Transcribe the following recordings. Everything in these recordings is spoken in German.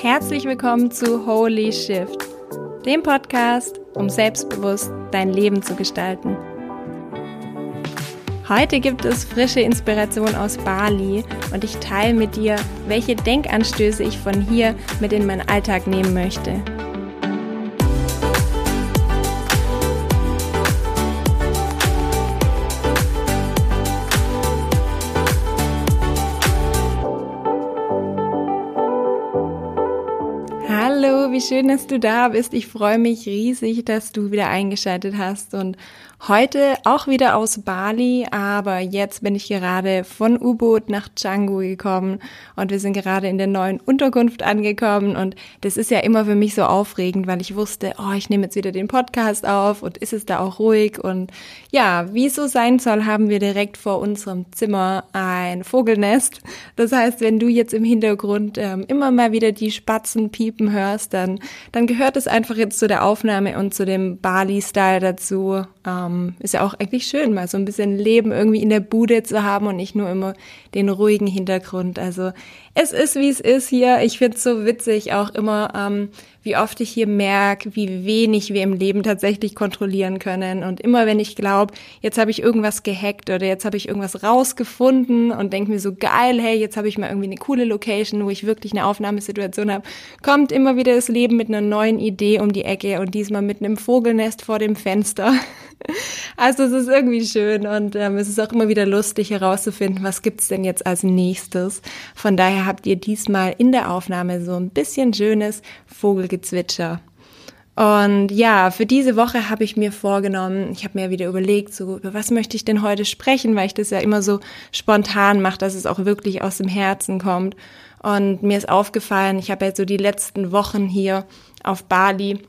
Herzlich willkommen zu Holy Shift, dem Podcast, um selbstbewusst dein Leben zu gestalten. Heute gibt es frische Inspiration aus Bali und ich teile mit dir, welche Denkanstöße ich von hier mit in meinen Alltag nehmen möchte. Schön, dass du da bist. Ich freue mich riesig, dass du wieder eingeschaltet hast und Heute auch wieder aus Bali, aber jetzt bin ich gerade von U-Boot nach Canggu gekommen und wir sind gerade in der neuen Unterkunft angekommen und das ist ja immer für mich so aufregend, weil ich wusste, oh, ich nehme jetzt wieder den Podcast auf und ist es da auch ruhig und ja, wie es so sein soll, haben wir direkt vor unserem Zimmer ein Vogelnest. Das heißt, wenn du jetzt im Hintergrund ähm, immer mal wieder die Spatzen piepen hörst, dann, dann gehört es einfach jetzt zu der Aufnahme und zu dem Bali-Style dazu. Ähm, ist ja auch eigentlich schön, mal so ein bisschen Leben irgendwie in der Bude zu haben und nicht nur immer den ruhigen Hintergrund. Also es ist, wie es ist hier. Ich finde es so witzig auch immer, ähm, wie oft ich hier merke, wie wenig wir im Leben tatsächlich kontrollieren können. Und immer wenn ich glaube, jetzt habe ich irgendwas gehackt oder jetzt habe ich irgendwas rausgefunden und denke mir so geil, hey, jetzt habe ich mal irgendwie eine coole Location, wo ich wirklich eine Aufnahmesituation habe, kommt immer wieder das Leben mit einer neuen Idee um die Ecke und diesmal mit einem Vogelnest vor dem Fenster. Also es ist irgendwie schön und ähm, es ist auch immer wieder lustig herauszufinden, was gibt's denn jetzt als nächstes. Von daher habt ihr diesmal in der Aufnahme so ein bisschen schönes Vogelgezwitscher. Und ja, für diese Woche habe ich mir vorgenommen, ich habe mir wieder überlegt, so über was möchte ich denn heute sprechen, weil ich das ja immer so spontan mache, dass es auch wirklich aus dem Herzen kommt. Und mir ist aufgefallen, ich habe ja so die letzten Wochen hier auf Bali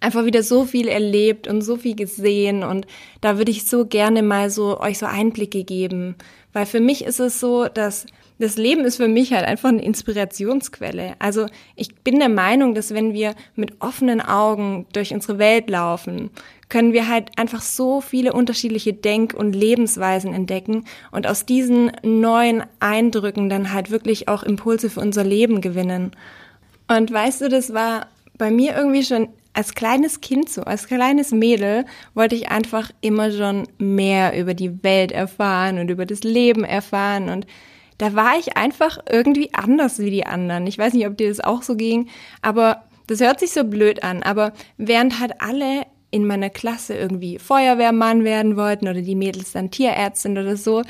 einfach wieder so viel erlebt und so viel gesehen und da würde ich so gerne mal so euch so Einblicke geben, weil für mich ist es so, dass das Leben ist für mich halt einfach eine Inspirationsquelle. Also ich bin der Meinung, dass wenn wir mit offenen Augen durch unsere Welt laufen, können wir halt einfach so viele unterschiedliche Denk- und Lebensweisen entdecken und aus diesen neuen Eindrücken dann halt wirklich auch Impulse für unser Leben gewinnen. Und weißt du, das war bei mir irgendwie schon als kleines Kind so, als kleines Mädel wollte ich einfach immer schon mehr über die Welt erfahren und über das Leben erfahren und da war ich einfach irgendwie anders wie die anderen. Ich weiß nicht, ob dir das auch so ging, aber das hört sich so blöd an, aber während halt alle in meiner Klasse irgendwie Feuerwehrmann werden wollten oder die Mädels dann Tierärztin oder so,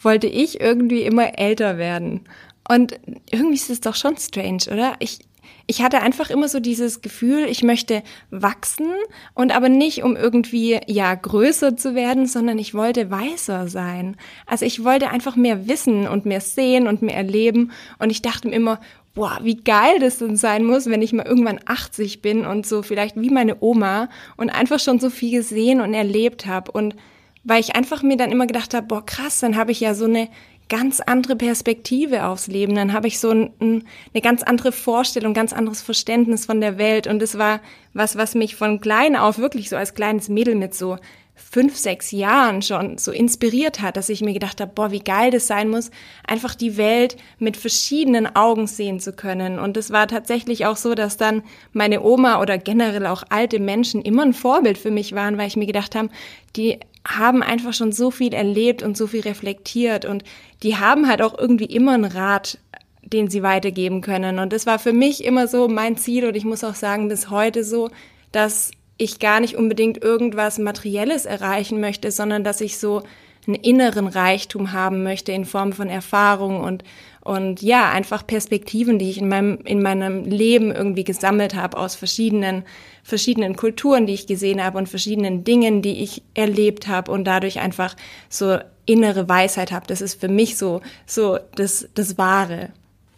wollte ich irgendwie immer älter werden. Und irgendwie ist es doch schon strange, oder? Ich, ich hatte einfach immer so dieses Gefühl, ich möchte wachsen und aber nicht um irgendwie, ja, größer zu werden, sondern ich wollte weiser sein. Also ich wollte einfach mehr wissen und mehr sehen und mehr erleben und ich dachte mir immer, boah, wie geil das denn sein muss, wenn ich mal irgendwann 80 bin und so vielleicht wie meine Oma und einfach schon so viel gesehen und erlebt habe und weil ich einfach mir dann immer gedacht habe, boah, krass, dann habe ich ja so eine ganz andere Perspektive aufs Leben. Dann habe ich so ein, eine ganz andere Vorstellung, ganz anderes Verständnis von der Welt. Und es war was, was mich von klein auf wirklich so als kleines Mädel mit so fünf, sechs Jahren schon so inspiriert hat, dass ich mir gedacht habe, boah, wie geil das sein muss, einfach die Welt mit verschiedenen Augen sehen zu können. Und es war tatsächlich auch so, dass dann meine Oma oder generell auch alte Menschen immer ein Vorbild für mich waren, weil ich mir gedacht habe, die haben einfach schon so viel erlebt und so viel reflektiert und die haben halt auch irgendwie immer einen Rat, den sie weitergeben können. Und das war für mich immer so mein Ziel und ich muss auch sagen, bis heute so, dass ich gar nicht unbedingt irgendwas Materielles erreichen möchte, sondern dass ich so einen inneren Reichtum haben möchte in Form von Erfahrung und und ja, einfach Perspektiven, die ich in meinem in meinem Leben irgendwie gesammelt habe aus verschiedenen verschiedenen Kulturen, die ich gesehen habe und verschiedenen Dingen, die ich erlebt habe und dadurch einfach so innere Weisheit habe. Das ist für mich so so das das wahre.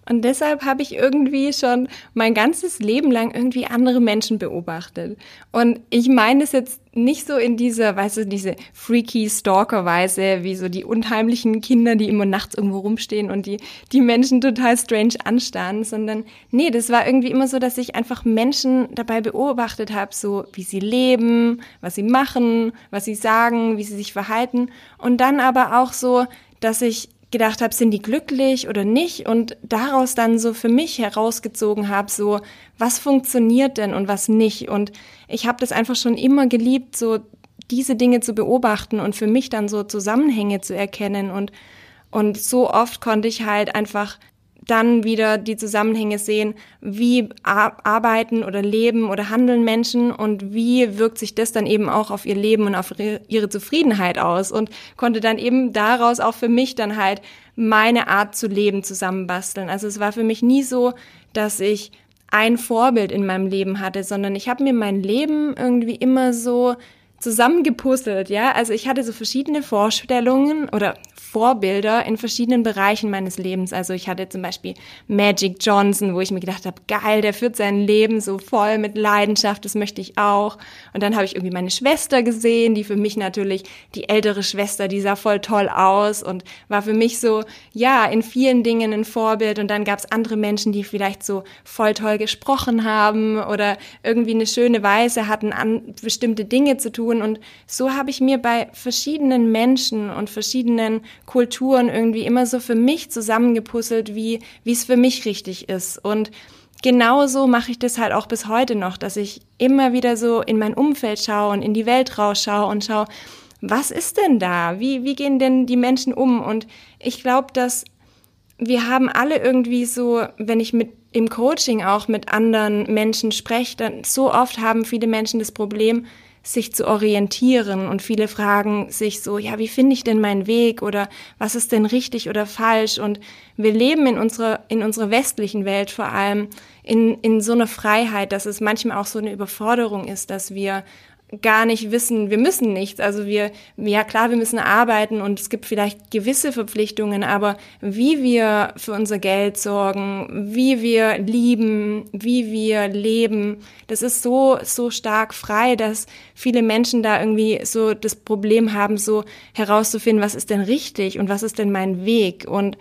Und deshalb habe ich irgendwie schon mein ganzes Leben lang irgendwie andere Menschen beobachtet. Und ich meine es jetzt nicht so in dieser, weißt du, diese freaky Stalker-Weise, wie so die unheimlichen Kinder, die immer nachts irgendwo rumstehen und die, die Menschen total strange anstarren, sondern nee, das war irgendwie immer so, dass ich einfach Menschen dabei beobachtet habe, so wie sie leben, was sie machen, was sie sagen, wie sie sich verhalten. Und dann aber auch so dass ich gedacht habe, sind die glücklich oder nicht? Und daraus dann so für mich herausgezogen habe, so was funktioniert denn und was nicht? Und ich habe das einfach schon immer geliebt, so diese Dinge zu beobachten und für mich dann so Zusammenhänge zu erkennen. Und und so oft konnte ich halt einfach dann wieder die Zusammenhänge sehen, wie arbeiten oder leben oder handeln Menschen und wie wirkt sich das dann eben auch auf ihr Leben und auf ihre Zufriedenheit aus und konnte dann eben daraus auch für mich dann halt meine Art zu leben zusammenbasteln. Also es war für mich nie so, dass ich ein Vorbild in meinem Leben hatte, sondern ich habe mir mein Leben irgendwie immer so zusammengepuzzelt, ja. Also ich hatte so verschiedene Vorstellungen oder Vorbilder in verschiedenen Bereichen meines Lebens. Also ich hatte zum Beispiel Magic Johnson, wo ich mir gedacht habe, geil, der führt sein Leben so voll mit Leidenschaft, das möchte ich auch. Und dann habe ich irgendwie meine Schwester gesehen, die für mich natürlich die ältere Schwester, die sah voll toll aus und war für mich so, ja, in vielen Dingen ein Vorbild. Und dann gab es andere Menschen, die vielleicht so voll toll gesprochen haben oder irgendwie eine schöne Weise hatten, an bestimmte Dinge zu tun. Und so habe ich mir bei verschiedenen Menschen und verschiedenen Kulturen irgendwie immer so für mich zusammengepuzzelt, wie wie es für mich richtig ist. Und genauso mache ich das halt auch bis heute noch, dass ich immer wieder so in mein Umfeld schaue und in die Welt rausschaue und schaue, was ist denn da? Wie, wie gehen denn die Menschen um? Und ich glaube, dass wir haben alle irgendwie so, wenn ich mit im Coaching auch mit anderen Menschen spreche, dann so oft haben viele Menschen das Problem, sich zu orientieren. Und viele fragen sich so, ja, wie finde ich denn meinen Weg? Oder was ist denn richtig oder falsch? Und wir leben in unserer, in unserer westlichen Welt vor allem in, in so einer Freiheit, dass es manchmal auch so eine Überforderung ist, dass wir gar nicht wissen, wir müssen nichts. Also wir, ja klar, wir müssen arbeiten und es gibt vielleicht gewisse Verpflichtungen, aber wie wir für unser Geld sorgen, wie wir lieben, wie wir leben, das ist so, so stark frei, dass viele Menschen da irgendwie so das Problem haben, so herauszufinden, was ist denn richtig und was ist denn mein Weg. Und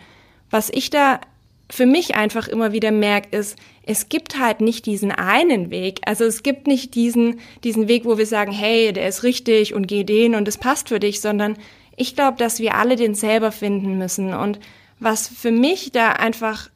was ich da für mich einfach immer wieder merke, ist, es gibt halt nicht diesen einen Weg. Also es gibt nicht diesen, diesen Weg, wo wir sagen, hey, der ist richtig und geh den und es passt für dich, sondern ich glaube, dass wir alle den selber finden müssen. Und was für mich da einfach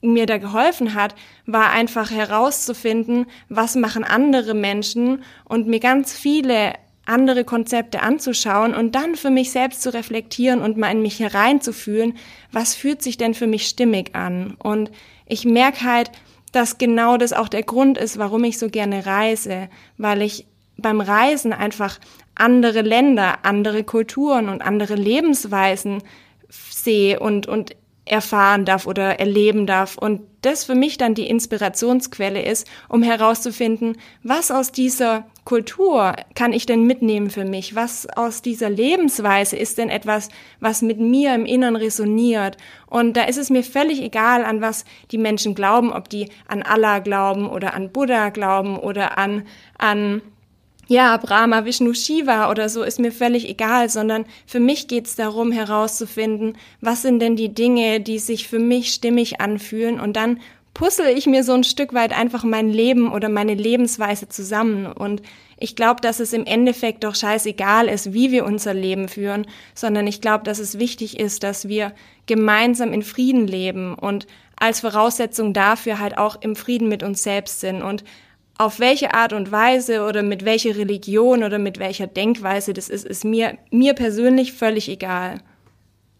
mir da geholfen hat, war einfach herauszufinden, was machen andere Menschen und mir ganz viele andere Konzepte anzuschauen und dann für mich selbst zu reflektieren und mal in mich hereinzufühlen, was fühlt sich denn für mich stimmig an. Und ich merke halt, dass genau das auch der Grund ist, warum ich so gerne reise, weil ich beim Reisen einfach andere Länder, andere Kulturen und andere Lebensweisen sehe und, und erfahren darf oder erleben darf und das für mich dann die Inspirationsquelle ist, um herauszufinden, was aus dieser Kultur kann ich denn mitnehmen für mich? Was aus dieser Lebensweise ist denn etwas, was mit mir im Innern resoniert? Und da ist es mir völlig egal, an was die Menschen glauben, ob die an Allah glauben oder an Buddha glauben oder an, an ja, Brahma, Vishnu, Shiva oder so ist mir völlig egal, sondern für mich geht es darum herauszufinden, was sind denn die Dinge, die sich für mich stimmig anfühlen und dann puzzle ich mir so ein Stück weit einfach mein Leben oder meine Lebensweise zusammen und ich glaube, dass es im Endeffekt doch scheißegal ist, wie wir unser Leben führen, sondern ich glaube, dass es wichtig ist, dass wir gemeinsam in Frieden leben und als Voraussetzung dafür halt auch im Frieden mit uns selbst sind und auf welche Art und Weise oder mit welcher Religion oder mit welcher Denkweise das ist, ist mir, mir persönlich völlig egal.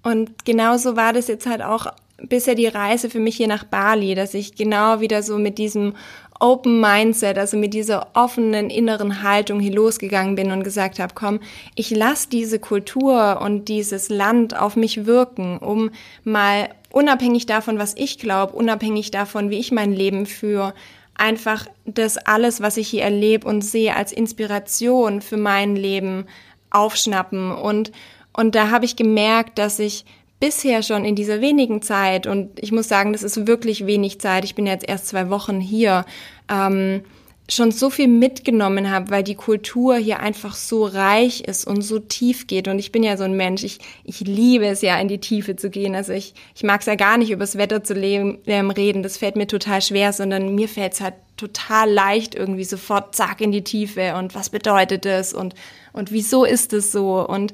Und genauso war das jetzt halt auch bisher die Reise für mich hier nach Bali, dass ich genau wieder so mit diesem Open Mindset, also mit dieser offenen inneren Haltung hier losgegangen bin und gesagt habe, komm, ich lasse diese Kultur und dieses Land auf mich wirken, um mal unabhängig davon, was ich glaube, unabhängig davon, wie ich mein Leben führe, einfach das alles, was ich hier erlebe und sehe, als Inspiration für mein Leben aufschnappen. Und, und da habe ich gemerkt, dass ich bisher schon in dieser wenigen Zeit, und ich muss sagen, das ist wirklich wenig Zeit, ich bin jetzt erst zwei Wochen hier, ähm, schon so viel mitgenommen habe, weil die Kultur hier einfach so reich ist und so tief geht. Und ich bin ja so ein Mensch, ich, ich liebe es ja, in die Tiefe zu gehen. Also ich, ich mag es ja gar nicht, über das Wetter zu leben, ähm, reden. Das fällt mir total schwer, sondern mir fällt es halt total leicht, irgendwie sofort zack in die Tiefe. Und was bedeutet das? Und, und wieso ist es so? Und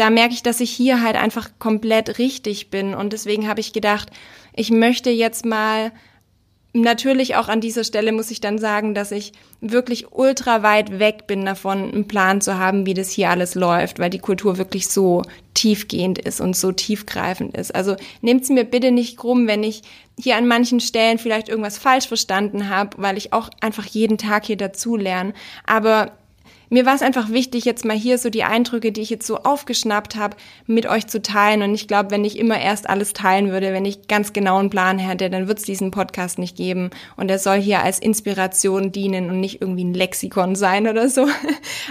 da merke ich, dass ich hier halt einfach komplett richtig bin. Und deswegen habe ich gedacht, ich möchte jetzt mal Natürlich auch an dieser Stelle muss ich dann sagen, dass ich wirklich ultra weit weg bin davon, einen Plan zu haben, wie das hier alles läuft, weil die Kultur wirklich so tiefgehend ist und so tiefgreifend ist. Also nehmt es mir bitte nicht krumm, wenn ich hier an manchen Stellen vielleicht irgendwas falsch verstanden habe, weil ich auch einfach jeden Tag hier dazu lerne. Aber mir war es einfach wichtig, jetzt mal hier so die Eindrücke, die ich jetzt so aufgeschnappt habe, mit euch zu teilen. Und ich glaube, wenn ich immer erst alles teilen würde, wenn ich ganz genau einen Plan hätte, dann wird es diesen Podcast nicht geben. Und er soll hier als Inspiration dienen und nicht irgendwie ein Lexikon sein oder so.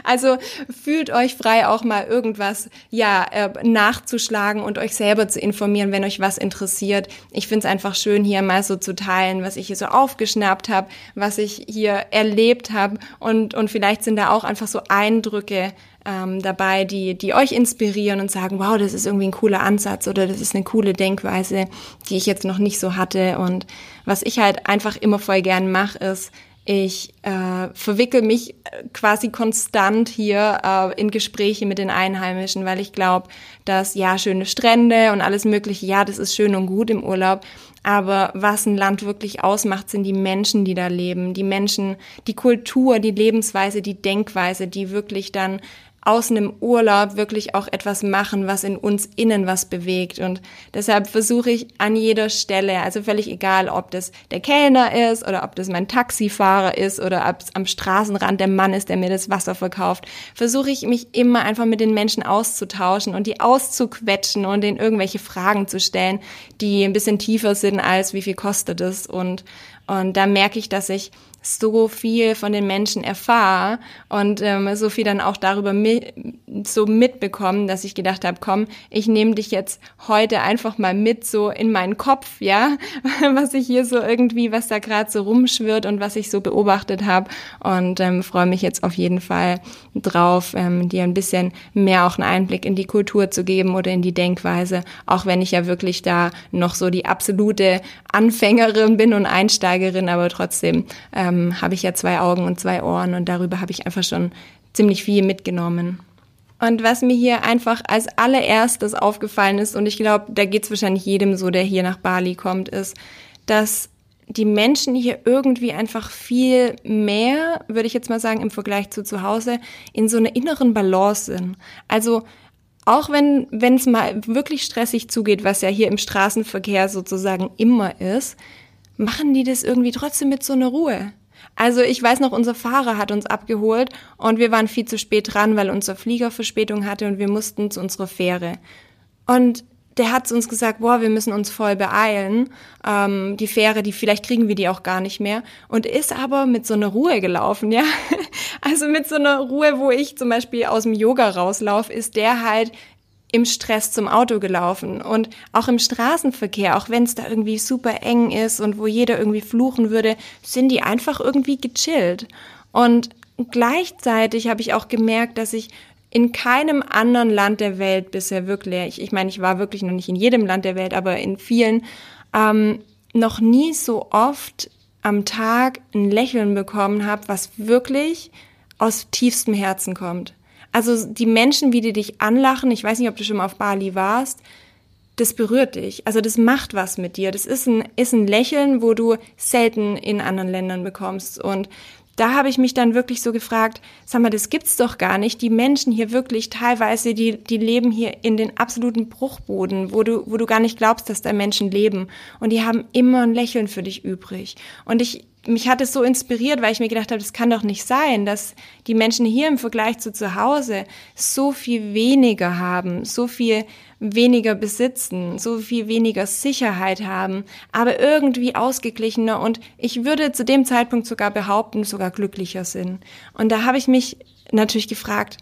Also fühlt euch frei, auch mal irgendwas ja äh, nachzuschlagen und euch selber zu informieren, wenn euch was interessiert. Ich finde es einfach schön, hier mal so zu teilen, was ich hier so aufgeschnappt habe, was ich hier erlebt habe. Und, und vielleicht sind da auch einfach so Eindrücke ähm, dabei, die, die euch inspirieren und sagen, wow, das ist irgendwie ein cooler Ansatz oder das ist eine coole Denkweise, die ich jetzt noch nicht so hatte. Und was ich halt einfach immer voll gern mache, ist, ich äh, verwickel mich quasi konstant hier äh, in Gespräche mit den Einheimischen, weil ich glaube, dass ja schöne Strände und alles Mögliche, ja, das ist schön und gut im Urlaub, aber was ein Land wirklich ausmacht, sind die Menschen, die da leben, die Menschen, die Kultur, die Lebensweise, die Denkweise, die wirklich dann aus einem Urlaub wirklich auch etwas machen, was in uns innen was bewegt. Und deshalb versuche ich an jeder Stelle, also völlig egal, ob das der Kellner ist oder ob das mein Taxifahrer ist oder ob es am Straßenrand der Mann ist, der mir das Wasser verkauft, versuche ich mich immer einfach mit den Menschen auszutauschen und die auszuquetschen und denen irgendwelche Fragen zu stellen, die ein bisschen tiefer sind als wie viel kostet es und und da merke ich, dass ich so viel von den Menschen erfahre und ähm, so viel dann auch darüber mi so mitbekommen, dass ich gedacht habe, komm, ich nehme dich jetzt heute einfach mal mit so in meinen Kopf, ja, was ich hier so irgendwie, was da gerade so rumschwirrt und was ich so beobachtet habe. Und ähm, freue mich jetzt auf jeden Fall drauf, ähm, dir ein bisschen mehr auch einen Einblick in die Kultur zu geben oder in die Denkweise, auch wenn ich ja wirklich da noch so die absolute Anfängerin bin und Einsteigerin, aber trotzdem äh, ähm, habe ich ja zwei Augen und zwei Ohren und darüber habe ich einfach schon ziemlich viel mitgenommen. Und was mir hier einfach als allererstes aufgefallen ist, und ich glaube, da geht es wahrscheinlich jedem so, der hier nach Bali kommt, ist, dass die Menschen hier irgendwie einfach viel mehr, würde ich jetzt mal sagen, im Vergleich zu zu Hause, in so einer inneren Balance sind. Also auch wenn wenn es mal wirklich stressig zugeht, was ja hier im Straßenverkehr sozusagen immer ist, machen die das irgendwie trotzdem mit so einer Ruhe. Also ich weiß noch, unser Fahrer hat uns abgeholt und wir waren viel zu spät dran, weil unser Flieger Verspätung hatte und wir mussten zu unserer Fähre. Und der hat uns gesagt, boah, wir müssen uns voll beeilen. Ähm, die Fähre, die vielleicht kriegen wir die auch gar nicht mehr. Und ist aber mit so einer Ruhe gelaufen, ja. Also mit so einer Ruhe, wo ich zum Beispiel aus dem Yoga rauslaufe, ist der halt im Stress zum Auto gelaufen und auch im Straßenverkehr, auch wenn es da irgendwie super eng ist und wo jeder irgendwie fluchen würde, sind die einfach irgendwie gechillt. Und gleichzeitig habe ich auch gemerkt, dass ich in keinem anderen Land der Welt bisher wirklich, ich meine, ich war wirklich noch nicht in jedem Land der Welt, aber in vielen, ähm, noch nie so oft am Tag ein Lächeln bekommen habe, was wirklich aus tiefstem Herzen kommt. Also die Menschen, wie die dich anlachen, ich weiß nicht, ob du schon mal auf Bali warst, das berührt dich. Also das macht was mit dir. Das ist ein, ist ein Lächeln, wo du selten in anderen Ländern bekommst. Und da habe ich mich dann wirklich so gefragt, sag mal, das gibt's doch gar nicht. Die Menschen hier wirklich teilweise, die, die leben hier in den absoluten Bruchboden, wo du, wo du gar nicht glaubst, dass da Menschen leben. Und die haben immer ein Lächeln für dich übrig. Und ich, mich hat es so inspiriert, weil ich mir gedacht habe, das kann doch nicht sein, dass die Menschen hier im Vergleich zu zu Hause so viel weniger haben, so viel weniger besitzen, so viel weniger Sicherheit haben, aber irgendwie ausgeglichener und ich würde zu dem Zeitpunkt sogar behaupten, sogar glücklicher sind. Und da habe ich mich natürlich gefragt,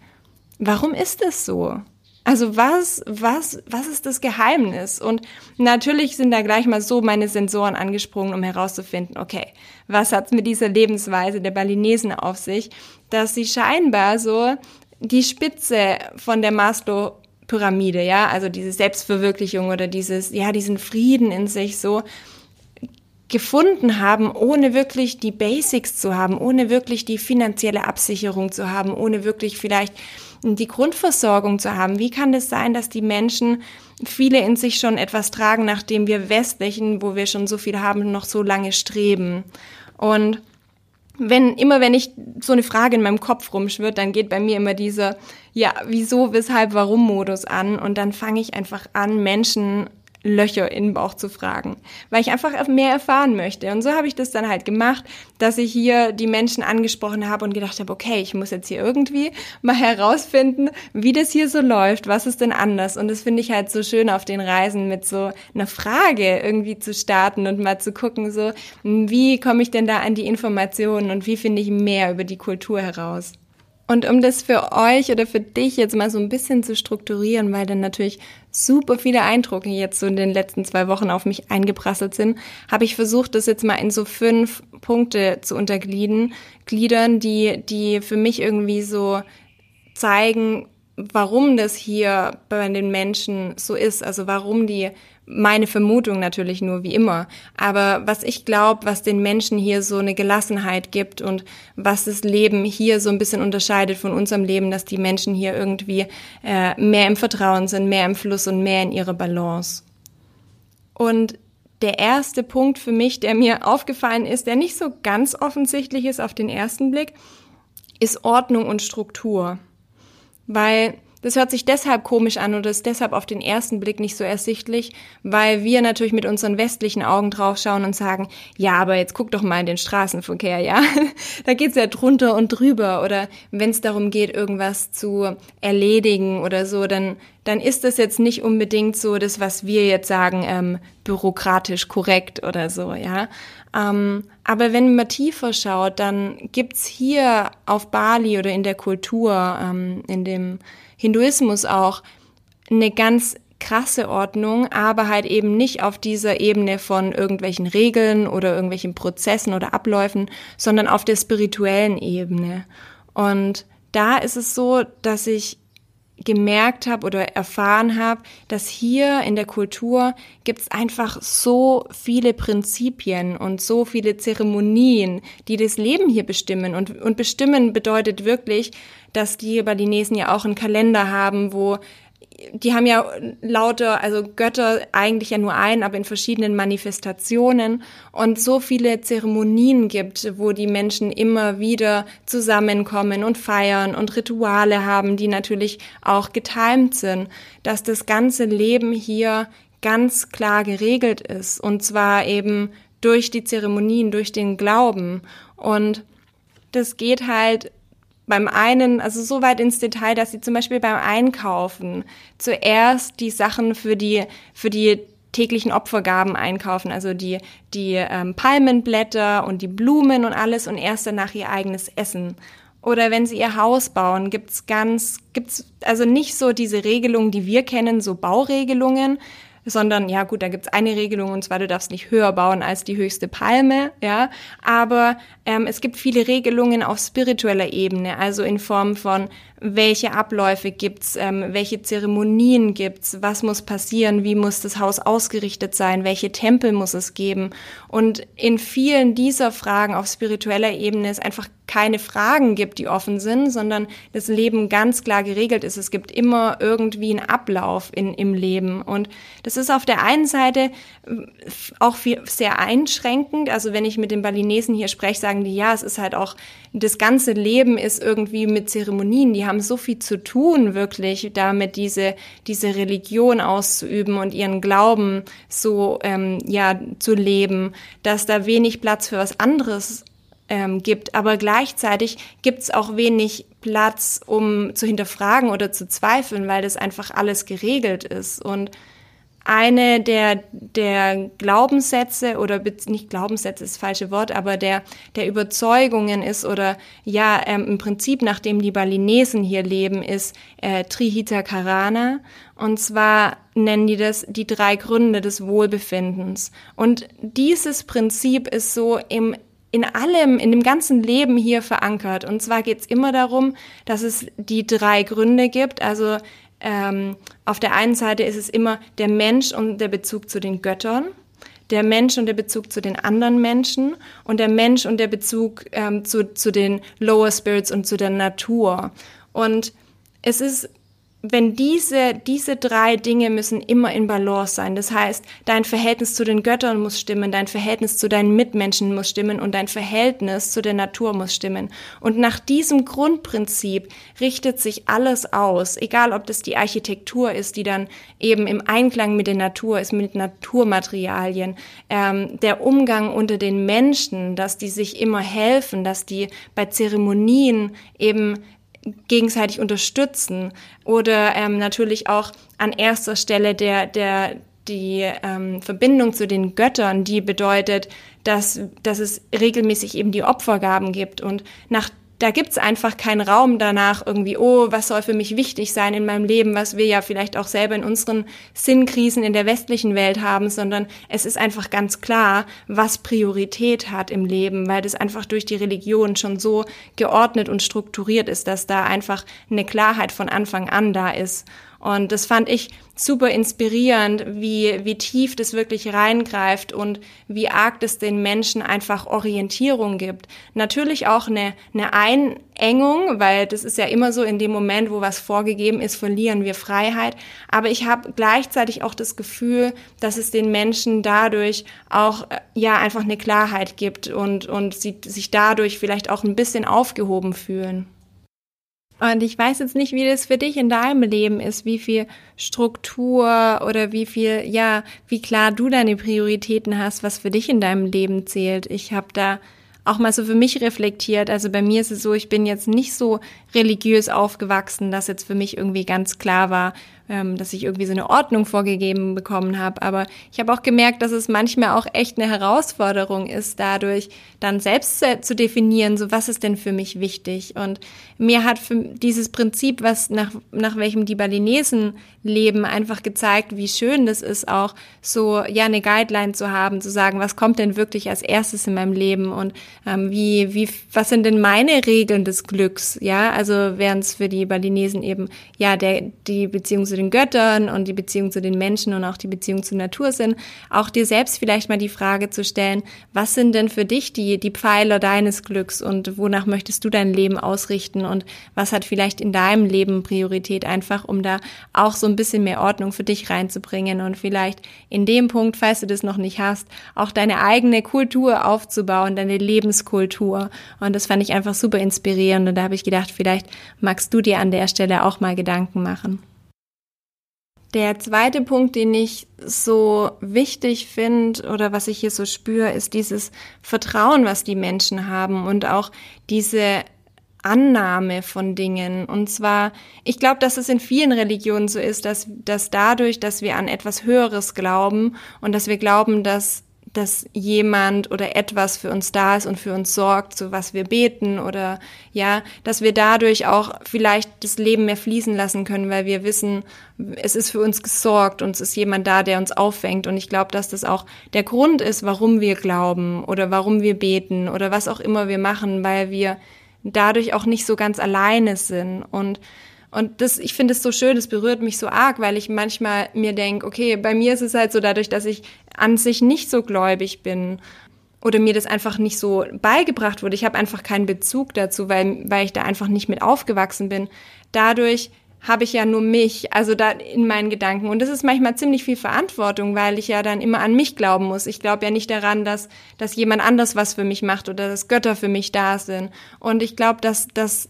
warum ist es so? Also was, was, was ist das Geheimnis? Und natürlich sind da gleich mal so meine Sensoren angesprungen, um herauszufinden, okay, was hat's mit dieser Lebensweise der Balinesen auf sich, dass sie scheinbar so die Spitze von der Maslow Pyramide, ja, also diese Selbstverwirklichung oder dieses, ja, diesen Frieden in sich so gefunden haben, ohne wirklich die Basics zu haben, ohne wirklich die finanzielle Absicherung zu haben, ohne wirklich vielleicht die Grundversorgung zu haben. Wie kann es sein, dass die Menschen viele in sich schon etwas tragen, nachdem wir westlichen, wo wir schon so viel haben, noch so lange streben? Und wenn, immer wenn ich so eine Frage in meinem Kopf rumschwirrt, dann geht bei mir immer dieser, ja, wieso, weshalb, warum Modus an? Und dann fange ich einfach an, Menschen Löcher in den Bauch zu fragen, weil ich einfach mehr erfahren möchte. Und so habe ich das dann halt gemacht, dass ich hier die Menschen angesprochen habe und gedacht habe, okay, ich muss jetzt hier irgendwie mal herausfinden, wie das hier so läuft, was ist denn anders. Und das finde ich halt so schön auf den Reisen mit so einer Frage irgendwie zu starten und mal zu gucken, so, wie komme ich denn da an die Informationen und wie finde ich mehr über die Kultur heraus. Und um das für euch oder für dich jetzt mal so ein bisschen zu strukturieren, weil dann natürlich super viele Eindrücke jetzt so in den letzten zwei Wochen auf mich eingeprasselt sind, habe ich versucht, das jetzt mal in so fünf Punkte zu untergliedern, gliedern, die, die für mich irgendwie so zeigen, warum das hier bei den Menschen so ist, also warum die meine Vermutung natürlich nur wie immer. Aber was ich glaube, was den Menschen hier so eine Gelassenheit gibt und was das Leben hier so ein bisschen unterscheidet von unserem Leben, dass die Menschen hier irgendwie äh, mehr im Vertrauen sind, mehr im Fluss und mehr in ihrer Balance. Und der erste Punkt für mich, der mir aufgefallen ist, der nicht so ganz offensichtlich ist auf den ersten Blick, ist Ordnung und Struktur. Weil das hört sich deshalb komisch an oder ist deshalb auf den ersten Blick nicht so ersichtlich, weil wir natürlich mit unseren westlichen Augen draufschauen und sagen, ja, aber jetzt guck doch mal in den Straßenverkehr, ja. da geht's ja drunter und drüber. Oder wenn es darum geht, irgendwas zu erledigen oder so, dann, dann ist das jetzt nicht unbedingt so das, was wir jetzt sagen, ähm, bürokratisch korrekt oder so, ja. Ähm, aber wenn man tiefer schaut, dann gibt's hier auf Bali oder in der Kultur, ähm, in dem Hinduismus auch eine ganz krasse Ordnung, aber halt eben nicht auf dieser Ebene von irgendwelchen Regeln oder irgendwelchen Prozessen oder Abläufen, sondern auf der spirituellen Ebene. Und da ist es so, dass ich gemerkt habe oder erfahren habe, dass hier in der Kultur gibt es einfach so viele Prinzipien und so viele Zeremonien, die das Leben hier bestimmen. Und, und bestimmen bedeutet wirklich, dass die Balinesen ja auch einen Kalender haben, wo die haben ja lauter, also Götter eigentlich ja nur ein, aber in verschiedenen Manifestationen. Und so viele Zeremonien gibt, wo die Menschen immer wieder zusammenkommen und feiern und Rituale haben, die natürlich auch getimt sind, dass das ganze Leben hier ganz klar geregelt ist. Und zwar eben durch die Zeremonien, durch den Glauben. Und das geht halt beim einen, also so weit ins Detail, dass sie zum Beispiel beim Einkaufen zuerst die Sachen für die, für die täglichen Opfergaben einkaufen, also die, die ähm, Palmenblätter und die Blumen und alles und erst danach ihr eigenes Essen. Oder wenn sie ihr Haus bauen, gibt's ganz, gibt's also nicht so diese Regelungen, die wir kennen, so Bauregelungen, sondern ja gut, da gibt's eine Regelung und zwar du darfst nicht höher bauen als die höchste Palme, ja. Aber ähm, es gibt viele Regelungen auf spiritueller Ebene, also in Form von welche Abläufe gibt's, ähm, welche Zeremonien gibt's, was muss passieren, wie muss das Haus ausgerichtet sein, welche Tempel muss es geben. Und in vielen dieser Fragen auf spiritueller Ebene ist einfach keine Fragen gibt, die offen sind, sondern das Leben ganz klar geregelt ist. Es gibt immer irgendwie einen Ablauf in, im Leben. Und das ist auf der einen Seite äh, auch viel, sehr einschränkend. Also wenn ich mit den Balinesen hier spreche, sagen die, ja, es ist halt auch, das ganze Leben ist irgendwie mit Zeremonien. Die haben so viel zu tun, wirklich, damit diese, diese Religion auszuüben und ihren Glauben so, ähm, ja, zu leben, dass da wenig Platz für was anderes ähm, gibt. Aber gleichzeitig gibt es auch wenig Platz, um zu hinterfragen oder zu zweifeln, weil das einfach alles geregelt ist. Und eine der, der Glaubenssätze oder nicht Glaubenssätze ist das falsche Wort, aber der, der Überzeugungen ist oder ja, ähm, im Prinzip, nachdem die Balinesen hier leben, ist äh, Trihita Karana. Und zwar nennen die das die drei Gründe des Wohlbefindens. Und dieses Prinzip ist so im in allem, in dem ganzen Leben hier verankert. Und zwar geht es immer darum, dass es die drei Gründe gibt. Also ähm, auf der einen Seite ist es immer der Mensch und der Bezug zu den Göttern, der Mensch und der Bezug zu den anderen Menschen und der Mensch und der Bezug ähm, zu, zu den Lower Spirits und zu der Natur. Und es ist wenn diese, diese drei Dinge müssen immer in Balance sein. Das heißt, dein Verhältnis zu den Göttern muss stimmen, dein Verhältnis zu deinen Mitmenschen muss stimmen und dein Verhältnis zu der Natur muss stimmen. Und nach diesem Grundprinzip richtet sich alles aus, egal ob das die Architektur ist, die dann eben im Einklang mit der Natur ist, mit Naturmaterialien, ähm, der Umgang unter den Menschen, dass die sich immer helfen, dass die bei Zeremonien eben gegenseitig unterstützen oder ähm, natürlich auch an erster Stelle der, der, die ähm, Verbindung zu den Göttern, die bedeutet, dass, dass es regelmäßig eben die Opfergaben gibt. Und nach da gibt's einfach keinen Raum danach irgendwie, oh, was soll für mich wichtig sein in meinem Leben, was wir ja vielleicht auch selber in unseren Sinnkrisen in der westlichen Welt haben, sondern es ist einfach ganz klar, was Priorität hat im Leben, weil das einfach durch die Religion schon so geordnet und strukturiert ist, dass da einfach eine Klarheit von Anfang an da ist. Und das fand ich super inspirierend, wie, wie tief das wirklich reingreift und wie arg das den Menschen einfach Orientierung gibt. Natürlich auch eine, eine Einengung, weil das ist ja immer so, in dem Moment, wo was vorgegeben ist, verlieren wir Freiheit. Aber ich habe gleichzeitig auch das Gefühl, dass es den Menschen dadurch auch äh, ja einfach eine Klarheit gibt und, und sie sich dadurch vielleicht auch ein bisschen aufgehoben fühlen. Und ich weiß jetzt nicht, wie das für dich in deinem Leben ist, wie viel Struktur oder wie viel, ja, wie klar du deine Prioritäten hast, was für dich in deinem Leben zählt. Ich habe da auch mal so für mich reflektiert. Also bei mir ist es so, ich bin jetzt nicht so religiös aufgewachsen, dass jetzt für mich irgendwie ganz klar war, ähm, dass ich irgendwie so eine Ordnung vorgegeben bekommen habe. Aber ich habe auch gemerkt, dass es manchmal auch echt eine Herausforderung ist, dadurch dann selbst zu definieren, so was ist denn für mich wichtig. Und mir hat dieses Prinzip, was nach, nach welchem die Balinesen leben, einfach gezeigt, wie schön das ist, auch so ja eine Guideline zu haben, zu sagen, was kommt denn wirklich als erstes in meinem Leben und ähm, wie, wie, was sind denn meine Regeln des Glücks? Ja, also während es für die Balinesen eben ja der die Beziehung zu den Göttern und die Beziehung zu den Menschen und auch die Beziehung zur Natur sind, auch dir selbst vielleicht mal die Frage zu stellen, was sind denn für dich die, die Pfeiler deines Glücks und wonach möchtest du dein Leben ausrichten und was hat vielleicht in deinem Leben Priorität einfach, um da auch so ein bisschen mehr Ordnung für dich reinzubringen und vielleicht in dem Punkt, falls du das noch nicht hast, auch deine eigene Kultur aufzubauen, deine Lebenskultur. Und das fand ich einfach super inspirierend und da habe ich gedacht, vielleicht magst du dir an der Stelle auch mal Gedanken machen. Der zweite Punkt, den ich so wichtig finde oder was ich hier so spüre, ist dieses Vertrauen, was die Menschen haben und auch diese Annahme von Dingen. Und zwar, ich glaube, dass es in vielen Religionen so ist, dass, dass dadurch, dass wir an etwas Höheres glauben und dass wir glauben, dass dass jemand oder etwas für uns da ist und für uns sorgt, so was wir beten oder ja, dass wir dadurch auch vielleicht das Leben mehr fließen lassen können, weil wir wissen, es ist für uns gesorgt und es ist jemand da, der uns auffängt. Und ich glaube, dass das auch der Grund ist, warum wir glauben oder warum wir beten oder was auch immer wir machen, weil wir dadurch auch nicht so ganz alleine sind. Und und das, ich finde es so schön, es berührt mich so arg, weil ich manchmal mir denke, okay, bei mir ist es halt so dadurch, dass ich an sich nicht so gläubig bin oder mir das einfach nicht so beigebracht wurde. Ich habe einfach keinen Bezug dazu, weil, weil ich da einfach nicht mit aufgewachsen bin. Dadurch habe ich ja nur mich, also da in meinen Gedanken. Und das ist manchmal ziemlich viel Verantwortung, weil ich ja dann immer an mich glauben muss. Ich glaube ja nicht daran, dass, dass jemand anders was für mich macht oder dass Götter für mich da sind. Und ich glaube, dass, dass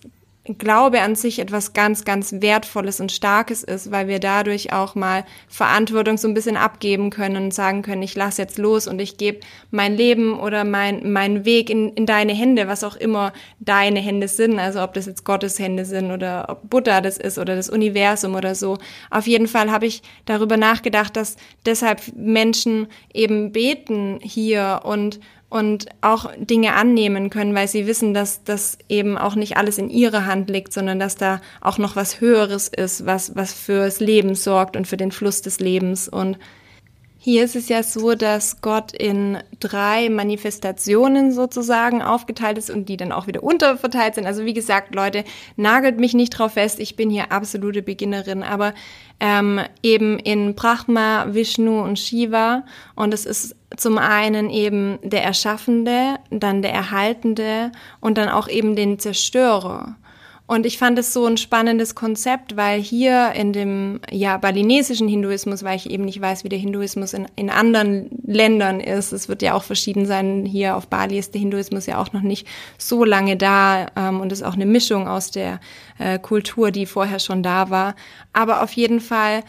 Glaube an sich etwas ganz, ganz Wertvolles und Starkes ist, weil wir dadurch auch mal Verantwortung so ein bisschen abgeben können und sagen können, ich lasse jetzt los und ich gebe mein Leben oder mein, mein Weg in, in deine Hände, was auch immer deine Hände sind, also ob das jetzt Gottes Hände sind oder ob Buddha das ist oder das Universum oder so. Auf jeden Fall habe ich darüber nachgedacht, dass deshalb Menschen eben beten hier und und auch Dinge annehmen können, weil sie wissen, dass das eben auch nicht alles in ihrer Hand liegt, sondern dass da auch noch was Höheres ist, was, was fürs Leben sorgt und für den Fluss des Lebens. Und hier ist es ja so, dass Gott in drei Manifestationen sozusagen aufgeteilt ist und die dann auch wieder unterverteilt sind. Also wie gesagt, Leute, nagelt mich nicht drauf fest, ich bin hier absolute Beginnerin, aber ähm, eben in Brahma, Vishnu und Shiva und es ist zum einen eben der Erschaffende, dann der Erhaltende und dann auch eben den Zerstörer. Und ich fand es so ein spannendes Konzept, weil hier in dem ja balinesischen Hinduismus, weil ich eben nicht weiß, wie der Hinduismus in, in anderen Ländern ist, es wird ja auch verschieden sein. Hier auf Bali ist der Hinduismus ja auch noch nicht so lange da ähm, und ist auch eine Mischung aus der äh, Kultur, die vorher schon da war. Aber auf jeden Fall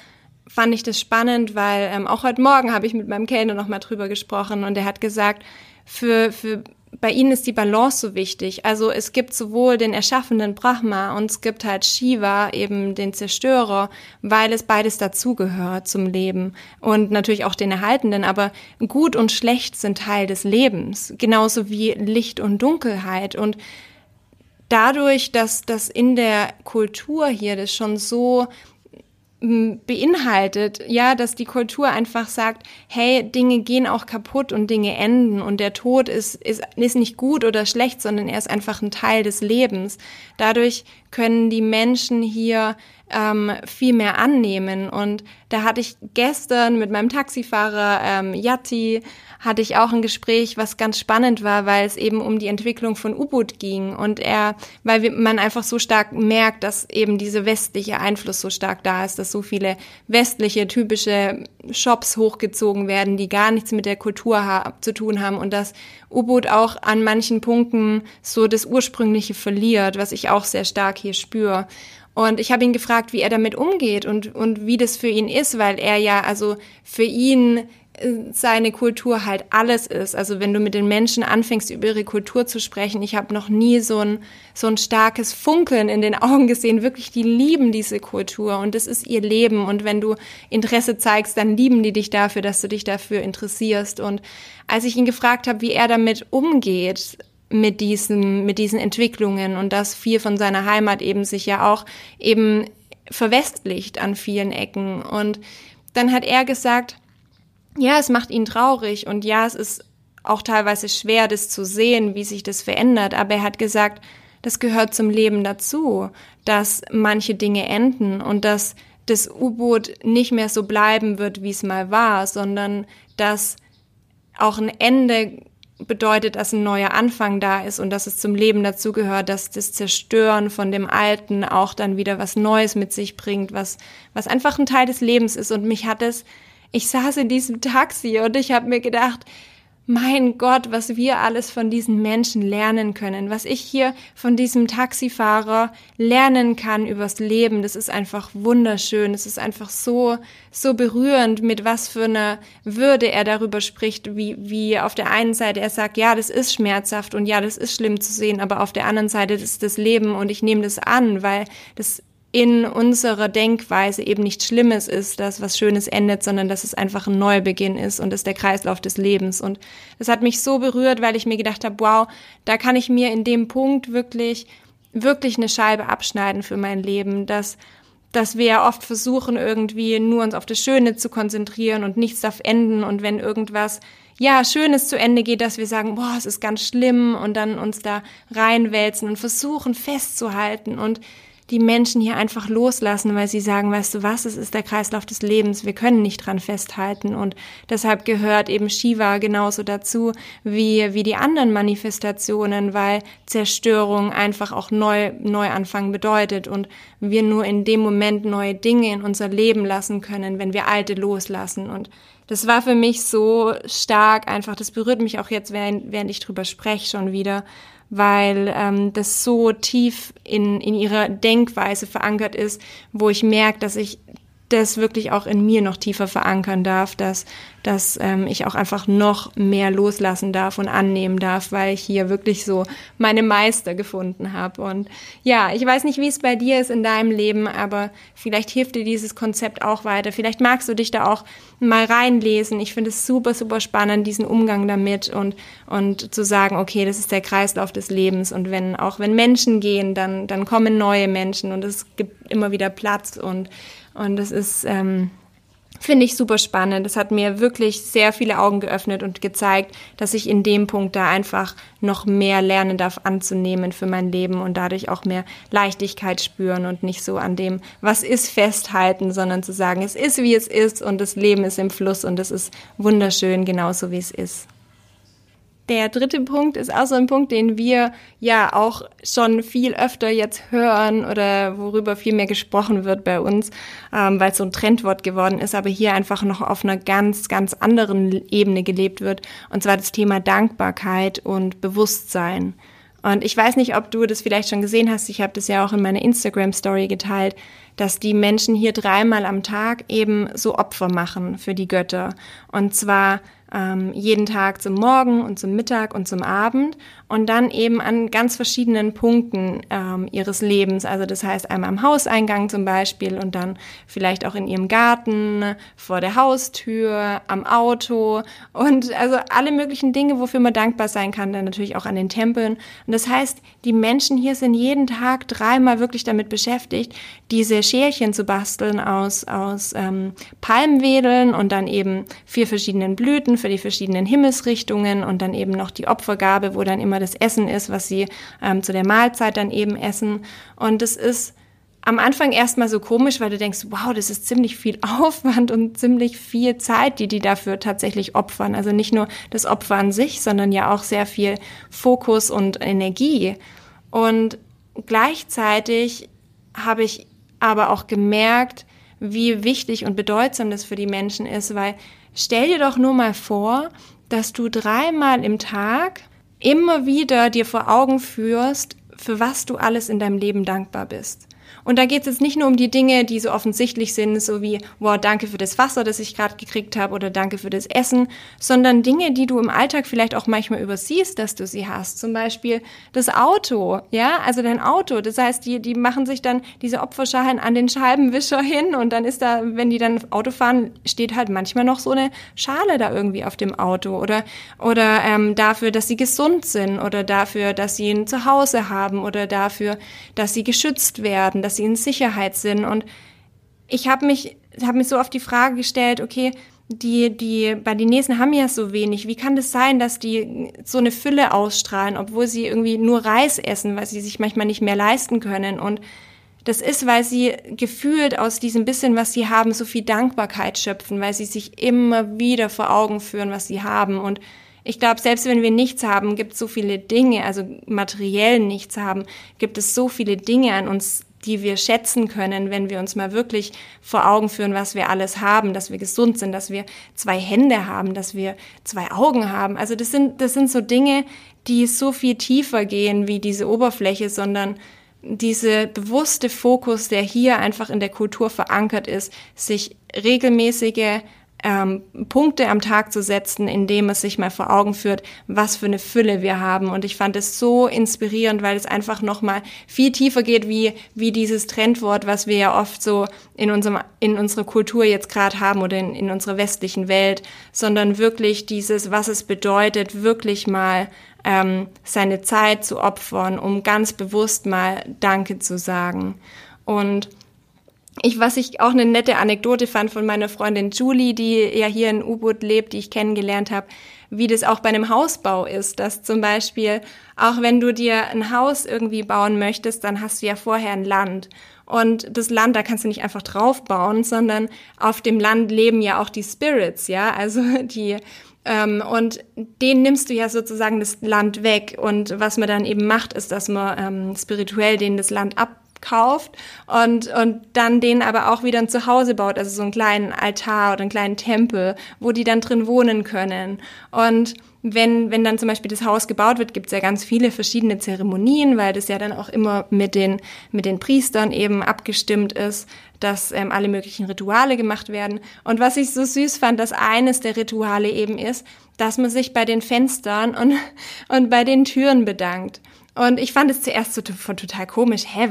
fand ich das spannend, weil ähm, auch heute Morgen habe ich mit meinem Kellner noch mal drüber gesprochen und er hat gesagt, für, für bei ihnen ist die Balance so wichtig. Also es gibt sowohl den erschaffenden Brahma und es gibt halt Shiva, eben den Zerstörer, weil es beides dazugehört zum Leben und natürlich auch den Erhaltenden. Aber gut und schlecht sind Teil des Lebens, genauso wie Licht und Dunkelheit. Und dadurch, dass das in der Kultur hier das schon so beinhaltet, ja, dass die Kultur einfach sagt, hey, Dinge gehen auch kaputt und Dinge enden und der Tod ist, ist, ist nicht gut oder schlecht, sondern er ist einfach ein Teil des Lebens. Dadurch können die Menschen hier ähm, viel mehr annehmen. Und da hatte ich gestern mit meinem Taxifahrer ähm, Yati, hatte ich auch ein Gespräch, was ganz spannend war, weil es eben um die Entwicklung von U-Boot ging. Und er, weil man einfach so stark merkt, dass eben diese westliche Einfluss so stark da ist, dass so viele westliche typische Shops hochgezogen werden, die gar nichts mit der Kultur zu tun haben und dass U-Boot auch an manchen Punkten so das Ursprüngliche verliert, was ich auch sehr stark hier spüre. Und ich habe ihn gefragt, wie er damit umgeht und, und wie das für ihn ist, weil er ja, also für ihn äh, seine Kultur halt alles ist. Also wenn du mit den Menschen anfängst, über ihre Kultur zu sprechen, ich habe noch nie so ein, so ein starkes Funkeln in den Augen gesehen. Wirklich, die lieben diese Kultur und das ist ihr Leben. Und wenn du Interesse zeigst, dann lieben die dich dafür, dass du dich dafür interessierst. Und als ich ihn gefragt habe, wie er damit umgeht, mit diesen, mit diesen Entwicklungen und dass viel von seiner Heimat eben sich ja auch eben verwestlicht an vielen Ecken. Und dann hat er gesagt, ja, es macht ihn traurig und ja, es ist auch teilweise schwer, das zu sehen, wie sich das verändert. Aber er hat gesagt, das gehört zum Leben dazu, dass manche Dinge enden und dass das U-Boot nicht mehr so bleiben wird, wie es mal war, sondern dass auch ein Ende bedeutet, dass ein neuer Anfang da ist und dass es zum Leben dazugehört, dass das Zerstören von dem Alten auch dann wieder was Neues mit sich bringt, was, was einfach ein Teil des Lebens ist. Und mich hat es, ich saß in diesem Taxi und ich habe mir gedacht, mein Gott, was wir alles von diesen Menschen lernen können, was ich hier von diesem Taxifahrer lernen kann übers Leben, das ist einfach wunderschön. Es ist einfach so, so berührend, mit was für einer Würde er darüber spricht, wie, wie auf der einen Seite er sagt, ja, das ist schmerzhaft und ja, das ist schlimm zu sehen, aber auf der anderen Seite das ist das Leben und ich nehme das an, weil das in unserer Denkweise eben nichts Schlimmes ist, dass was Schönes endet, sondern dass es einfach ein Neubeginn ist und ist der Kreislauf des Lebens. Und das hat mich so berührt, weil ich mir gedacht habe, wow, da kann ich mir in dem Punkt wirklich, wirklich eine Scheibe abschneiden für mein Leben, dass dass wir ja oft versuchen, irgendwie nur uns auf das Schöne zu konzentrieren und nichts darf enden. Und wenn irgendwas, ja, Schönes zu Ende geht, dass wir sagen, boah, es ist ganz schlimm und dann uns da reinwälzen und versuchen festzuhalten und die Menschen hier einfach loslassen, weil sie sagen, weißt du was, es ist der Kreislauf des Lebens, wir können nicht dran festhalten. Und deshalb gehört eben Shiva genauso dazu wie, wie die anderen Manifestationen, weil Zerstörung einfach auch neu, Neuanfang bedeutet und wir nur in dem Moment neue Dinge in unser Leben lassen können, wenn wir alte loslassen. Und das war für mich so stark einfach, das berührt mich auch jetzt, während, während ich drüber spreche schon wieder, weil ähm, das so tief in, in ihrer Denkweise verankert ist, wo ich merke, dass ich das wirklich auch in mir noch tiefer verankern darf, dass, dass ähm, ich auch einfach noch mehr loslassen darf und annehmen darf, weil ich hier wirklich so meine Meister gefunden habe. Und ja, ich weiß nicht, wie es bei dir ist in deinem Leben, aber vielleicht hilft dir dieses Konzept auch weiter. Vielleicht magst du dich da auch mal reinlesen. Ich finde es super, super spannend, diesen Umgang damit und, und zu sagen, okay, das ist der Kreislauf des Lebens. Und wenn, auch wenn Menschen gehen, dann, dann kommen neue Menschen und es gibt immer wieder Platz und und das ist, ähm, finde ich super spannend. Das hat mir wirklich sehr viele Augen geöffnet und gezeigt, dass ich in dem Punkt da einfach noch mehr lernen darf anzunehmen für mein Leben und dadurch auch mehr Leichtigkeit spüren und nicht so an dem, was ist, festhalten, sondern zu sagen, es ist, wie es ist und das Leben ist im Fluss und es ist wunderschön, genauso wie es ist. Der dritte Punkt ist auch so ein Punkt, den wir ja auch schon viel öfter jetzt hören oder worüber viel mehr gesprochen wird bei uns, ähm, weil es so ein Trendwort geworden ist, aber hier einfach noch auf einer ganz, ganz anderen Ebene gelebt wird. Und zwar das Thema Dankbarkeit und Bewusstsein. Und ich weiß nicht, ob du das vielleicht schon gesehen hast. Ich habe das ja auch in meiner Instagram-Story geteilt, dass die Menschen hier dreimal am Tag eben so Opfer machen für die Götter. Und zwar ähm, jeden Tag zum Morgen und zum Mittag und zum Abend und dann eben an ganz verschiedenen Punkten ähm, ihres Lebens. Also das heißt einmal am Hauseingang zum Beispiel und dann vielleicht auch in ihrem Garten, vor der Haustür, am Auto und also alle möglichen Dinge, wofür man dankbar sein kann, dann natürlich auch an den Tempeln. Und das heißt, die Menschen hier sind jeden Tag dreimal wirklich damit beschäftigt, diese Scherchen zu basteln aus, aus ähm, Palmwedeln und dann eben vier verschiedenen Blüten für die verschiedenen Himmelsrichtungen und dann eben noch die Opfergabe, wo dann immer das Essen ist, was sie ähm, zu der Mahlzeit dann eben essen. Und es ist am Anfang erstmal so komisch, weil du denkst, wow, das ist ziemlich viel Aufwand und ziemlich viel Zeit, die die dafür tatsächlich opfern. Also nicht nur das Opfer an sich, sondern ja auch sehr viel Fokus und Energie. Und gleichzeitig habe ich aber auch gemerkt, wie wichtig und bedeutsam das für die Menschen ist, weil Stell dir doch nur mal vor, dass du dreimal im Tag immer wieder dir vor Augen führst, für was du alles in deinem Leben dankbar bist. Und da geht es jetzt nicht nur um die Dinge, die so offensichtlich sind, so wie, wow, danke für das Wasser, das ich gerade gekriegt habe oder danke für das Essen, sondern Dinge, die du im Alltag vielleicht auch manchmal übersiehst, dass du sie hast. Zum Beispiel das Auto, ja, also dein Auto. Das heißt, die, die machen sich dann diese Opferschalen an den Scheibenwischer hin und dann ist da, wenn die dann Auto fahren, steht halt manchmal noch so eine Schale da irgendwie auf dem Auto oder, oder ähm, dafür, dass sie gesund sind oder dafür, dass sie ein Zuhause haben oder dafür, dass sie geschützt werden, dass sie in Sicherheit sind. Und ich habe mich, hab mich so oft die Frage gestellt, okay, die, die Balinesen haben ja so wenig. Wie kann das sein, dass die so eine Fülle ausstrahlen, obwohl sie irgendwie nur Reis essen, weil sie sich manchmal nicht mehr leisten können? Und das ist, weil sie gefühlt aus diesem bisschen, was sie haben, so viel Dankbarkeit schöpfen, weil sie sich immer wieder vor Augen führen, was sie haben. Und ich glaube, selbst wenn wir nichts haben, gibt es so viele Dinge, also materiell nichts haben, gibt es so viele Dinge an uns die wir schätzen können, wenn wir uns mal wirklich vor Augen führen, was wir alles haben, dass wir gesund sind, dass wir zwei Hände haben, dass wir zwei Augen haben. Also das sind, das sind so Dinge, die so viel tiefer gehen wie diese Oberfläche, sondern diese bewusste Fokus, der hier einfach in der Kultur verankert ist, sich regelmäßige ähm, Punkte am Tag zu setzen, indem es sich mal vor Augen führt, was für eine Fülle wir haben. Und ich fand es so inspirierend, weil es einfach nochmal viel tiefer geht, wie, wie dieses Trendwort, was wir ja oft so in unserem, in unserer Kultur jetzt gerade haben oder in, in unserer westlichen Welt, sondern wirklich dieses, was es bedeutet, wirklich mal ähm, seine Zeit zu opfern, um ganz bewusst mal Danke zu sagen. Und ich, was ich auch eine nette Anekdote fand von meiner Freundin Julie, die ja hier in U-Boot lebt, die ich kennengelernt habe, wie das auch bei einem Hausbau ist, dass zum Beispiel, auch wenn du dir ein Haus irgendwie bauen möchtest, dann hast du ja vorher ein Land. Und das Land, da kannst du nicht einfach drauf bauen, sondern auf dem Land leben ja auch die Spirits, ja, also die, ähm, und denen nimmst du ja sozusagen das Land weg. Und was man dann eben macht, ist, dass man ähm, spirituell denen das Land ab kauft und, und dann den aber auch wieder ein Zuhause baut, also so einen kleinen Altar oder einen kleinen Tempel, wo die dann drin wohnen können. Und wenn, wenn dann zum Beispiel das Haus gebaut wird, gibt es ja ganz viele verschiedene Zeremonien, weil das ja dann auch immer mit den, mit den Priestern eben abgestimmt ist, dass ähm, alle möglichen Rituale gemacht werden. Und was ich so süß fand, dass eines der Rituale eben ist, dass man sich bei den Fenstern und, und bei den Türen bedankt. Und ich fand es zuerst so total komisch, hä,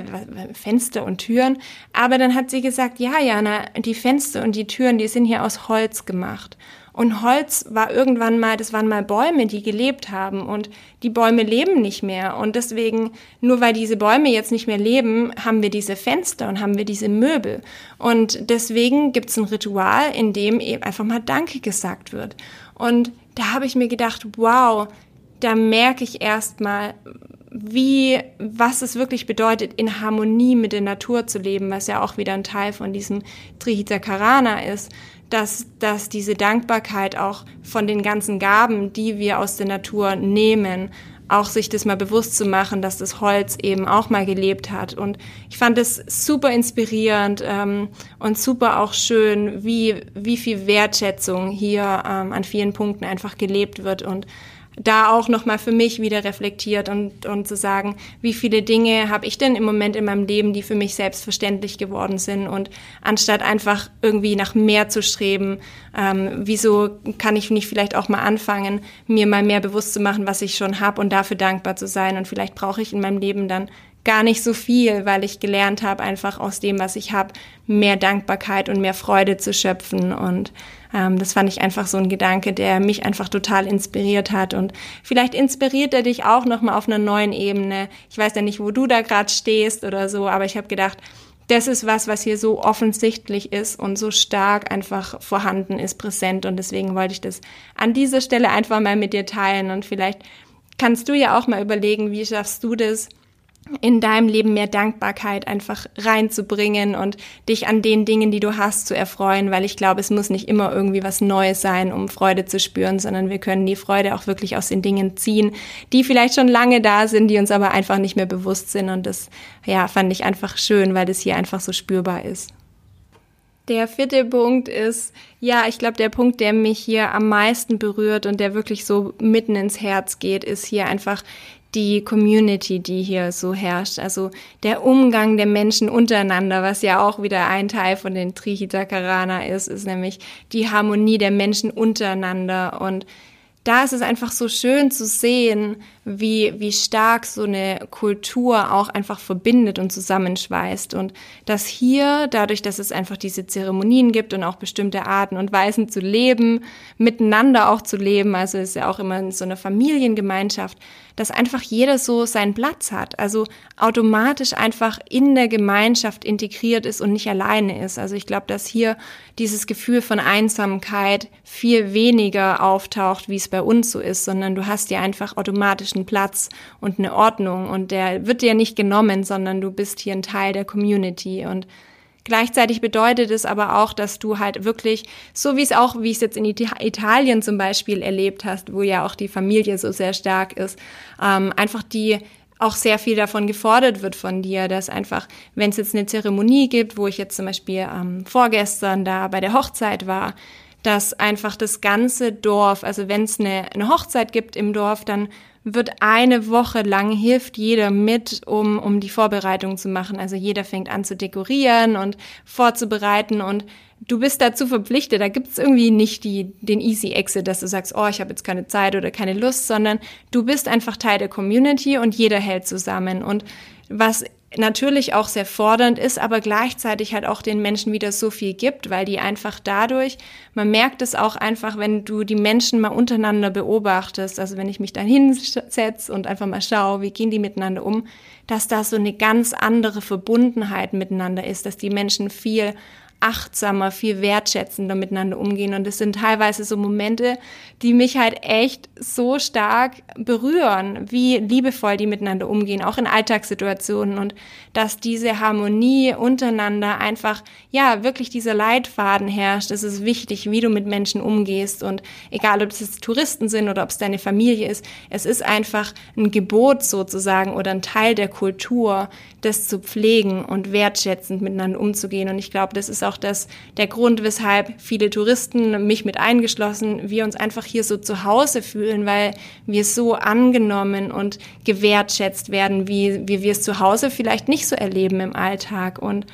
Fenster und Türen. Aber dann hat sie gesagt, ja, Jana, die Fenster und die Türen, die sind hier aus Holz gemacht. Und Holz war irgendwann mal, das waren mal Bäume, die gelebt haben. Und die Bäume leben nicht mehr. Und deswegen, nur weil diese Bäume jetzt nicht mehr leben, haben wir diese Fenster und haben wir diese Möbel. Und deswegen gibt es ein Ritual, in dem eben einfach mal Danke gesagt wird. Und da habe ich mir gedacht, wow, da merke ich erstmal, wie, was es wirklich bedeutet, in Harmonie mit der Natur zu leben, was ja auch wieder ein Teil von diesem Trihita Karana ist, dass, dass diese Dankbarkeit auch von den ganzen Gaben, die wir aus der Natur nehmen, auch sich das mal bewusst zu machen, dass das Holz eben auch mal gelebt hat. Und ich fand es super inspirierend ähm, und super auch schön, wie, wie viel Wertschätzung hier ähm, an vielen Punkten einfach gelebt wird und da auch nochmal für mich wieder reflektiert und, und zu sagen, wie viele Dinge habe ich denn im Moment in meinem Leben, die für mich selbstverständlich geworden sind? Und anstatt einfach irgendwie nach mehr zu streben, ähm, wieso kann ich nicht vielleicht auch mal anfangen, mir mal mehr bewusst zu machen, was ich schon habe und dafür dankbar zu sein? Und vielleicht brauche ich in meinem Leben dann gar nicht so viel, weil ich gelernt habe, einfach aus dem, was ich habe, mehr Dankbarkeit und mehr Freude zu schöpfen. Und ähm, das fand ich einfach so ein Gedanke, der mich einfach total inspiriert hat. Und vielleicht inspiriert er dich auch nochmal auf einer neuen Ebene. Ich weiß ja nicht, wo du da gerade stehst oder so, aber ich habe gedacht, das ist was, was hier so offensichtlich ist und so stark einfach vorhanden ist, präsent. Und deswegen wollte ich das an dieser Stelle einfach mal mit dir teilen. Und vielleicht kannst du ja auch mal überlegen, wie schaffst du das, in deinem Leben mehr Dankbarkeit einfach reinzubringen und dich an den Dingen, die du hast, zu erfreuen, weil ich glaube, es muss nicht immer irgendwie was Neues sein, um Freude zu spüren, sondern wir können die Freude auch wirklich aus den Dingen ziehen, die vielleicht schon lange da sind, die uns aber einfach nicht mehr bewusst sind und das, ja, fand ich einfach schön, weil das hier einfach so spürbar ist. Der vierte Punkt ist, ja, ich glaube, der Punkt, der mich hier am meisten berührt und der wirklich so mitten ins Herz geht, ist hier einfach die Community, die hier so herrscht, also der Umgang der Menschen untereinander, was ja auch wieder ein Teil von den Trichitakarana ist, ist nämlich die Harmonie der Menschen untereinander. Und da ist es einfach so schön zu sehen, wie, wie stark so eine Kultur auch einfach verbindet und zusammenschweißt. Und dass hier, dadurch, dass es einfach diese Zeremonien gibt und auch bestimmte Arten und Weisen zu leben, miteinander auch zu leben, also ist ja auch immer so eine Familiengemeinschaft, dass einfach jeder so seinen Platz hat, also automatisch einfach in der Gemeinschaft integriert ist und nicht alleine ist. Also ich glaube, dass hier dieses Gefühl von Einsamkeit viel weniger auftaucht, wie es bei uns so ist, sondern du hast ja einfach automatisch einen Platz und eine Ordnung. Und der wird dir nicht genommen, sondern du bist hier ein Teil der Community. Und Gleichzeitig bedeutet es aber auch, dass du halt wirklich, so wie es auch, wie es jetzt in Italien zum Beispiel erlebt hast, wo ja auch die Familie so sehr stark ist, ähm, einfach die auch sehr viel davon gefordert wird von dir, dass einfach, wenn es jetzt eine Zeremonie gibt, wo ich jetzt zum Beispiel ähm, vorgestern da bei der Hochzeit war, dass einfach das ganze Dorf, also wenn es eine, eine Hochzeit gibt im Dorf, dann wird eine Woche lang hilft jeder mit, um, um die Vorbereitung zu machen. Also jeder fängt an zu dekorieren und vorzubereiten und du bist dazu verpflichtet. Da gibt's irgendwie nicht die, den Easy Exit, dass du sagst, oh, ich habe jetzt keine Zeit oder keine Lust, sondern du bist einfach Teil der Community und jeder hält zusammen. Und was natürlich auch sehr fordernd ist, aber gleichzeitig halt auch den Menschen wieder so viel gibt, weil die einfach dadurch, man merkt es auch einfach, wenn du die Menschen mal untereinander beobachtest, also wenn ich mich da hinsetze und einfach mal schaue, wie gehen die miteinander um, dass da so eine ganz andere Verbundenheit miteinander ist, dass die Menschen viel achtsamer, viel wertschätzender miteinander umgehen. Und es sind teilweise so Momente, die mich halt echt so stark berühren, wie liebevoll die miteinander umgehen, auch in Alltagssituationen. Und dass diese Harmonie untereinander einfach, ja, wirklich dieser Leitfaden herrscht. Es ist wichtig, wie du mit Menschen umgehst. Und egal, ob es jetzt Touristen sind oder ob es deine Familie ist, es ist einfach ein Gebot sozusagen oder ein Teil der Kultur, das zu pflegen und wertschätzend miteinander umzugehen. Und ich glaube, das ist auch das, der Grund, weshalb viele Touristen, mich mit eingeschlossen, wir uns einfach hier so zu Hause fühlen, weil wir so angenommen und gewertschätzt werden, wie, wie wir es zu Hause vielleicht nicht so erleben im Alltag. Und,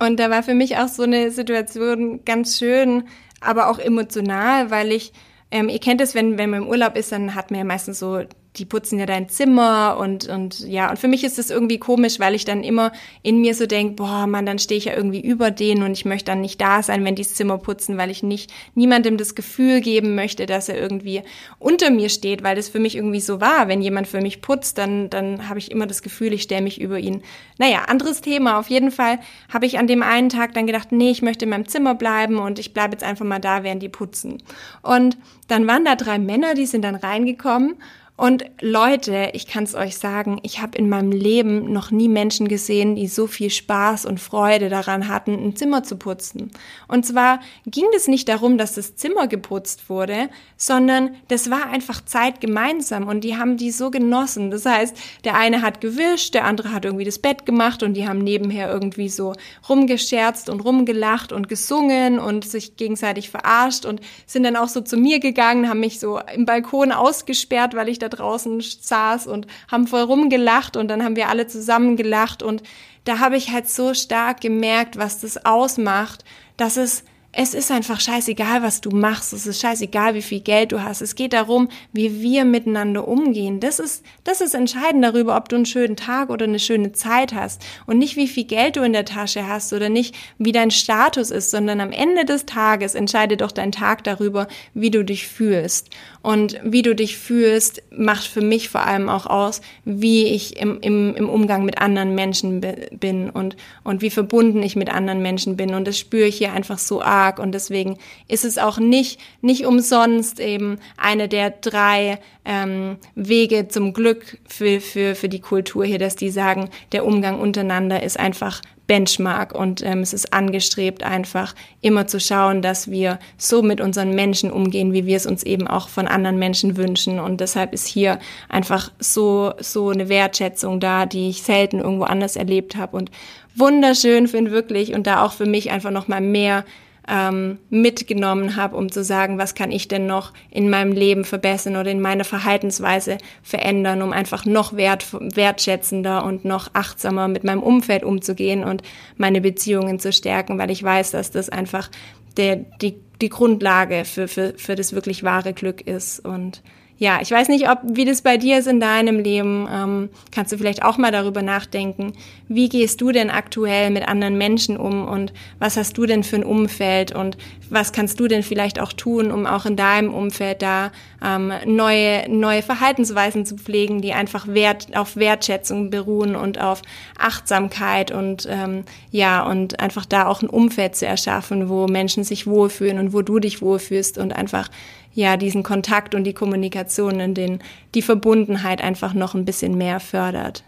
und da war für mich auch so eine Situation ganz schön, aber auch emotional, weil ich ähm, ihr kennt es, wenn, wenn man im Urlaub ist, dann hat man ja meistens so die putzen ja dein Zimmer und, und ja, und für mich ist es irgendwie komisch, weil ich dann immer in mir so denk, boah, man, dann stehe ich ja irgendwie über denen und ich möchte dann nicht da sein, wenn die das Zimmer putzen, weil ich nicht niemandem das Gefühl geben möchte, dass er irgendwie unter mir steht, weil das für mich irgendwie so war. Wenn jemand für mich putzt, dann, dann habe ich immer das Gefühl, ich stelle mich über ihn. Naja, anderes Thema. Auf jeden Fall habe ich an dem einen Tag dann gedacht, nee, ich möchte in meinem Zimmer bleiben und ich bleibe jetzt einfach mal da, während die putzen. Und dann waren da drei Männer, die sind dann reingekommen Und Leute, ich kann es euch sagen, ich habe in meinem Leben noch nie Menschen gesehen, die so viel Spaß und Freude daran hatten, ein Zimmer zu putzen. Und zwar ging es nicht darum, dass das Zimmer geputzt wurde, sondern das war einfach Zeit gemeinsam und die haben die so genossen. Das heißt, der eine hat gewischt, der andere hat irgendwie das Bett gemacht und die haben nebenher irgendwie so rumgescherzt und rumgelacht und gesungen und sich gegenseitig verarscht und sind dann auch so zu mir gegangen, haben mich so im Balkon ausgesperrt, weil ich da draußen saß und haben voll rumgelacht und dann haben wir alle zusammen gelacht und da habe ich halt so stark gemerkt, was das ausmacht, dass es es ist einfach scheißegal, was du machst. Es ist scheißegal, wie viel Geld du hast. Es geht darum, wie wir miteinander umgehen. Das ist, das ist entscheidend darüber, ob du einen schönen Tag oder eine schöne Zeit hast. Und nicht, wie viel Geld du in der Tasche hast oder nicht, wie dein Status ist, sondern am Ende des Tages entscheidet doch dein Tag darüber, wie du dich fühlst. Und wie du dich fühlst, macht für mich vor allem auch aus, wie ich im, im, im Umgang mit anderen Menschen bin und, und wie verbunden ich mit anderen Menschen bin. Und das spüre ich hier einfach so arg. Und deswegen ist es auch nicht, nicht umsonst eben eine der drei ähm, Wege zum Glück für, für, für die Kultur hier, dass die sagen, der Umgang untereinander ist einfach Benchmark und ähm, es ist angestrebt, einfach immer zu schauen, dass wir so mit unseren Menschen umgehen, wie wir es uns eben auch von anderen Menschen wünschen. Und deshalb ist hier einfach so, so eine Wertschätzung da, die ich selten irgendwo anders erlebt habe und wunderschön finde wirklich und da auch für mich einfach nochmal mehr ähm, mitgenommen habe, um zu sagen, was kann ich denn noch in meinem Leben verbessern oder in meiner Verhaltensweise verändern, um einfach noch wert, wertschätzender und noch achtsamer mit meinem Umfeld umzugehen und meine Beziehungen zu stärken, weil ich weiß, dass das einfach der, die, die Grundlage für, für, für das wirklich wahre Glück ist. Und ja, ich weiß nicht, ob wie das bei dir ist in deinem Leben. Ähm, kannst du vielleicht auch mal darüber nachdenken, wie gehst du denn aktuell mit anderen Menschen um und was hast du denn für ein Umfeld und was kannst du denn vielleicht auch tun, um auch in deinem Umfeld da ähm, neue neue Verhaltensweisen zu pflegen, die einfach Wert auf Wertschätzung beruhen und auf Achtsamkeit und ähm, ja und einfach da auch ein Umfeld zu erschaffen, wo Menschen sich wohlfühlen und wo du dich wohlfühlst und einfach ja diesen Kontakt und die Kommunikation in den die Verbundenheit einfach noch ein bisschen mehr fördert.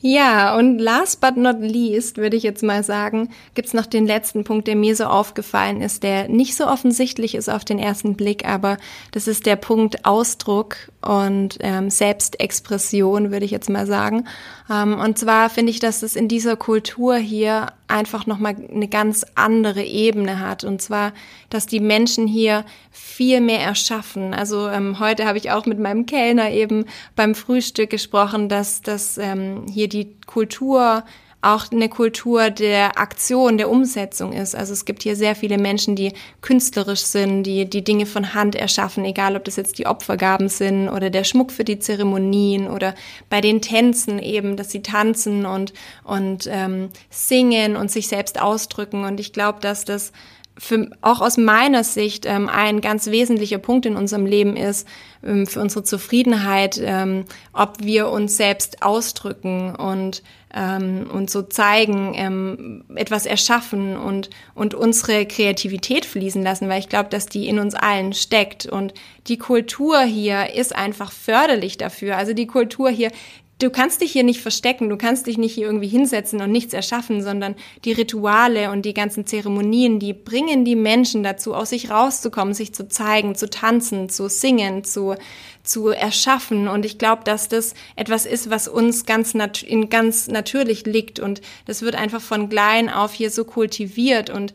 Ja, und last but not least, würde ich jetzt mal sagen, gibt's noch den letzten Punkt, der mir so aufgefallen ist, der nicht so offensichtlich ist auf den ersten Blick, aber das ist der Punkt Ausdruck und ähm, Selbstexpression, würde ich jetzt mal sagen. Ähm, und zwar finde ich, dass es in dieser Kultur hier einfach nochmal eine ganz andere Ebene hat. Und zwar, dass die Menschen hier viel mehr erschaffen. Also ähm, heute habe ich auch mit meinem Kellner eben beim Frühstück gesprochen, dass, dass ähm, hier die Kultur auch eine Kultur der Aktion, der Umsetzung ist. Also es gibt hier sehr viele Menschen, die künstlerisch sind, die die Dinge von Hand erschaffen, egal ob das jetzt die Opfergaben sind oder der Schmuck für die Zeremonien oder bei den Tänzen eben, dass sie tanzen und und ähm, singen und sich selbst ausdrücken. Und ich glaube, dass das für, auch aus meiner Sicht ähm, ein ganz wesentlicher Punkt in unserem Leben ist, ähm, für unsere Zufriedenheit, ähm, ob wir uns selbst ausdrücken und, ähm, und so zeigen, ähm, etwas erschaffen und, und unsere Kreativität fließen lassen, weil ich glaube, dass die in uns allen steckt. Und die Kultur hier ist einfach förderlich dafür. Also die Kultur hier, du kannst dich hier nicht verstecken, du kannst dich nicht hier irgendwie hinsetzen und nichts erschaffen, sondern die Rituale und die ganzen Zeremonien, die bringen die Menschen dazu, aus sich rauszukommen, sich zu zeigen, zu tanzen, zu singen, zu, zu erschaffen. Und ich glaube, dass das etwas ist, was uns ganz, nat in ganz natürlich liegt. Und das wird einfach von klein auf hier so kultiviert und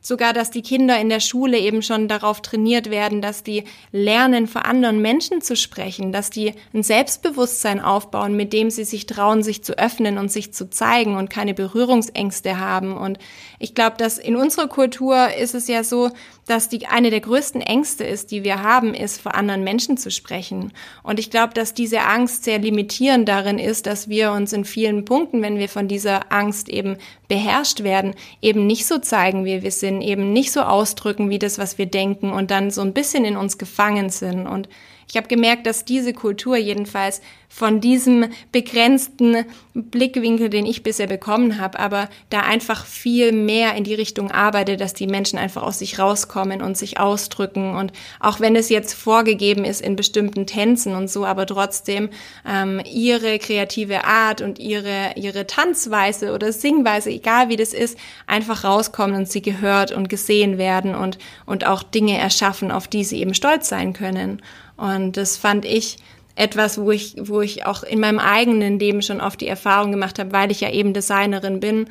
sogar, dass die Kinder in der Schule eben schon darauf trainiert werden, dass die lernen, vor anderen Menschen zu sprechen, dass die ein Selbstbewusstsein aufbauen, mit dem sie sich trauen, sich zu öffnen und sich zu zeigen und keine Berührungsängste haben. Und ich glaube, dass in unserer Kultur ist es ja so, dass die eine der größten Ängste ist, die wir haben, ist, vor anderen Menschen zu sprechen. Und ich glaube, dass diese Angst sehr limitierend darin ist, dass wir uns in vielen Punkten, wenn wir von dieser Angst eben beherrscht werden, eben nicht so zeigen, wie wir sind, eben nicht so ausdrücken, wie das, was wir denken und dann so ein bisschen in uns gefangen sind. Und ich habe gemerkt, dass diese Kultur jedenfalls von diesem begrenzten Blickwinkel, den ich bisher bekommen habe, aber da einfach viel mehr in die Richtung arbeitet, dass die Menschen einfach aus sich rauskommen und sich ausdrücken. Und auch wenn es jetzt vorgegeben ist in bestimmten Tänzen und so, aber trotzdem ähm, ihre kreative Art und ihre, ihre Tanzweise oder Singweise, egal wie das ist, einfach rauskommen und sie gehört und gesehen werden und, und auch Dinge erschaffen, auf die sie eben stolz sein können. Und das fand ich etwas, wo ich, wo ich auch in meinem eigenen Leben schon oft die Erfahrung gemacht habe, weil ich ja eben Designerin bin,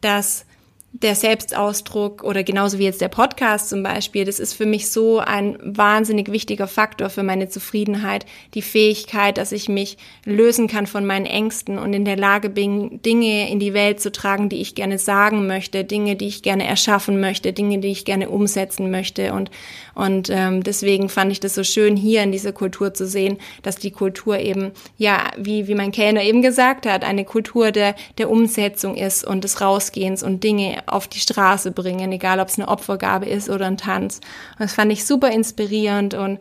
dass der Selbstausdruck oder genauso wie jetzt der Podcast zum Beispiel, das ist für mich so ein wahnsinnig wichtiger Faktor für meine Zufriedenheit, die Fähigkeit, dass ich mich lösen kann von meinen Ängsten und in der Lage bin, Dinge in die Welt zu tragen, die ich gerne sagen möchte, Dinge, die ich gerne erschaffen möchte, Dinge, die ich gerne umsetzen möchte. Und und ähm, deswegen fand ich das so schön, hier in dieser Kultur zu sehen, dass die Kultur eben, ja, wie, wie mein Kellner eben gesagt hat, eine Kultur der, der Umsetzung ist und des Rausgehens und Dinge auf die Straße bringen, egal ob es eine Opfergabe ist oder ein Tanz. Und das fand ich super inspirierend und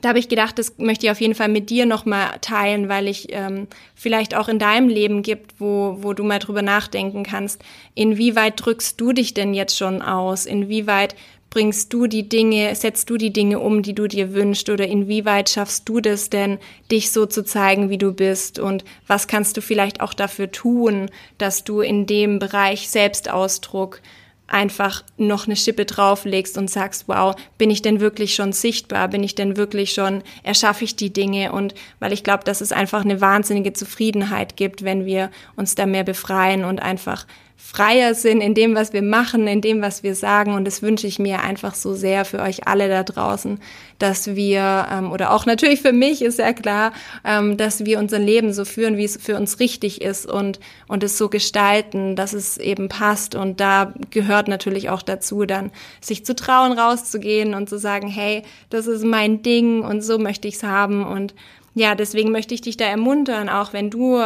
da habe ich gedacht, das möchte ich auf jeden Fall mit dir nochmal teilen, weil ich ähm, vielleicht auch in deinem Leben gibt, wo, wo du mal drüber nachdenken kannst, inwieweit drückst du dich denn jetzt schon aus? Inwieweit bringst du die Dinge, setzt du die Dinge um, die du dir wünschst oder inwieweit schaffst du das denn, dich so zu zeigen, wie du bist und was kannst du vielleicht auch dafür tun, dass du in dem Bereich Selbstausdruck einfach noch eine Schippe drauflegst und sagst, wow, bin ich denn wirklich schon sichtbar? Bin ich denn wirklich schon, erschaffe ich die Dinge? Und weil ich glaube, dass es einfach eine wahnsinnige Zufriedenheit gibt, wenn wir uns da mehr befreien und einfach freier sind in dem, was wir machen, in dem, was wir sagen. Und das wünsche ich mir einfach so sehr für euch alle da draußen, dass wir, ähm, oder auch natürlich für mich ist ja klar, ähm, dass wir unser Leben so führen, wie es für uns richtig ist und, und es so gestalten, dass es eben passt. Und da gehört natürlich auch dazu, dann sich zu trauen, rauszugehen und zu sagen, hey, das ist mein Ding und so möchte ich es haben. Und ja, deswegen möchte ich dich da ermuntern, auch wenn du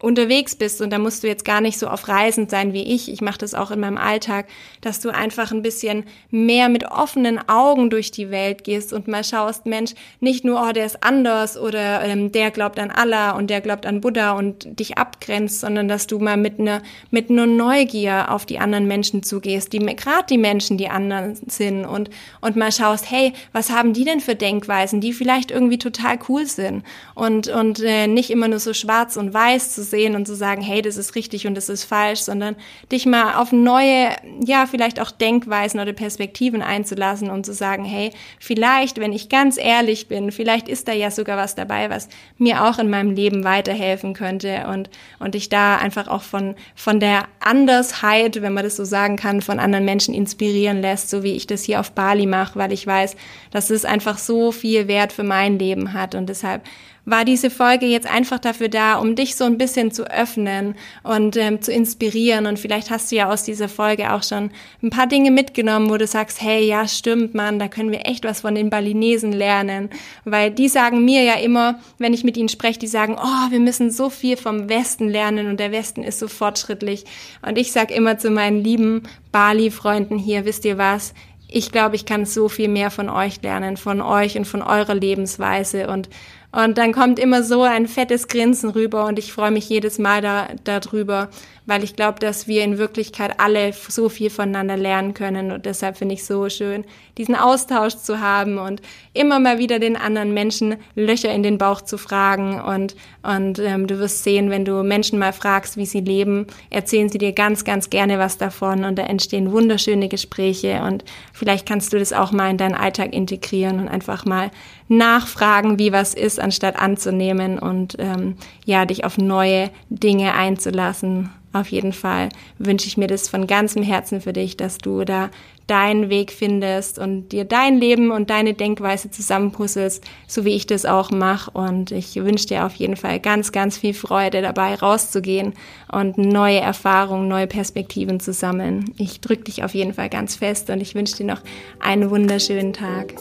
unterwegs bist und da musst du jetzt gar nicht so auf Reisen sein wie ich. Ich mache das auch in meinem Alltag, dass du einfach ein bisschen mehr mit offenen Augen durch die Welt gehst und mal schaust, Mensch, nicht nur, oh, der ist anders oder ähm, der glaubt an Allah und der glaubt an Buddha und dich abgrenzt, sondern dass du mal mit einer mit einer Neugier auf die anderen Menschen zugehst, die gerade die Menschen, die anderen sind und und mal schaust, hey, was haben die denn für Denkweisen, die vielleicht irgendwie total cool sind und und äh, nicht immer nur so schwarz und weiß zu sehen und zu sagen, hey, das ist richtig und das ist falsch, sondern dich mal auf neue, ja, vielleicht auch Denkweisen oder Perspektiven einzulassen und zu sagen, hey, vielleicht, wenn ich ganz ehrlich bin, vielleicht ist da ja sogar was dabei, was mir auch in meinem Leben weiterhelfen könnte und, und ich da einfach auch von, von der Andersheit, wenn man das so sagen kann, von anderen Menschen inspirieren lässt, so wie ich das hier auf Bali mache, weil ich weiß, dass es einfach so viel Wert für mein Leben hat und deshalb war diese Folge jetzt einfach dafür da, um dich so ein bisschen zu öffnen und ähm, zu inspirieren. Und vielleicht hast du ja aus dieser Folge auch schon ein paar Dinge mitgenommen, wo du sagst, hey, ja, stimmt, Mann, da können wir echt was von den Balinesen lernen. Weil die sagen mir ja immer, wenn ich mit ihnen spreche, die sagen, oh, wir müssen so viel vom Westen lernen und der Westen ist so fortschrittlich. Und ich sag immer zu meinen lieben Bali-Freunden hier, wisst ihr was? Ich glaube, ich kann so viel mehr von euch lernen, von euch und von eurer Lebensweise und und dann kommt immer so ein fettes Grinsen rüber und ich freue mich jedes Mal da, darüber, weil ich glaube, dass wir in Wirklichkeit alle so viel voneinander lernen können. Und deshalb finde ich so schön, diesen Austausch zu haben und immer mal wieder den anderen Menschen Löcher in den Bauch zu fragen. Und, und ähm, du wirst sehen, wenn du Menschen mal fragst, wie sie leben, erzählen sie dir ganz, ganz gerne was davon. Und da entstehen wunderschöne Gespräche. Und vielleicht kannst du das auch mal in deinen Alltag integrieren und einfach mal nachfragen, wie was ist, anstatt anzunehmen und ähm, ja, dich auf neue Dinge einzulassen. Auf jeden Fall wünsche ich mir das von ganzem Herzen für dich, dass du da deinen Weg findest und dir dein Leben und deine Denkweise zusammenpuzzelst, so wie ich das auch mache. Und ich wünsche dir auf jeden Fall ganz, ganz viel Freude dabei, rauszugehen und neue Erfahrungen, neue Perspektiven zu sammeln. Ich drücke dich auf jeden Fall ganz fest und ich wünsche dir noch einen wunderschönen Tag.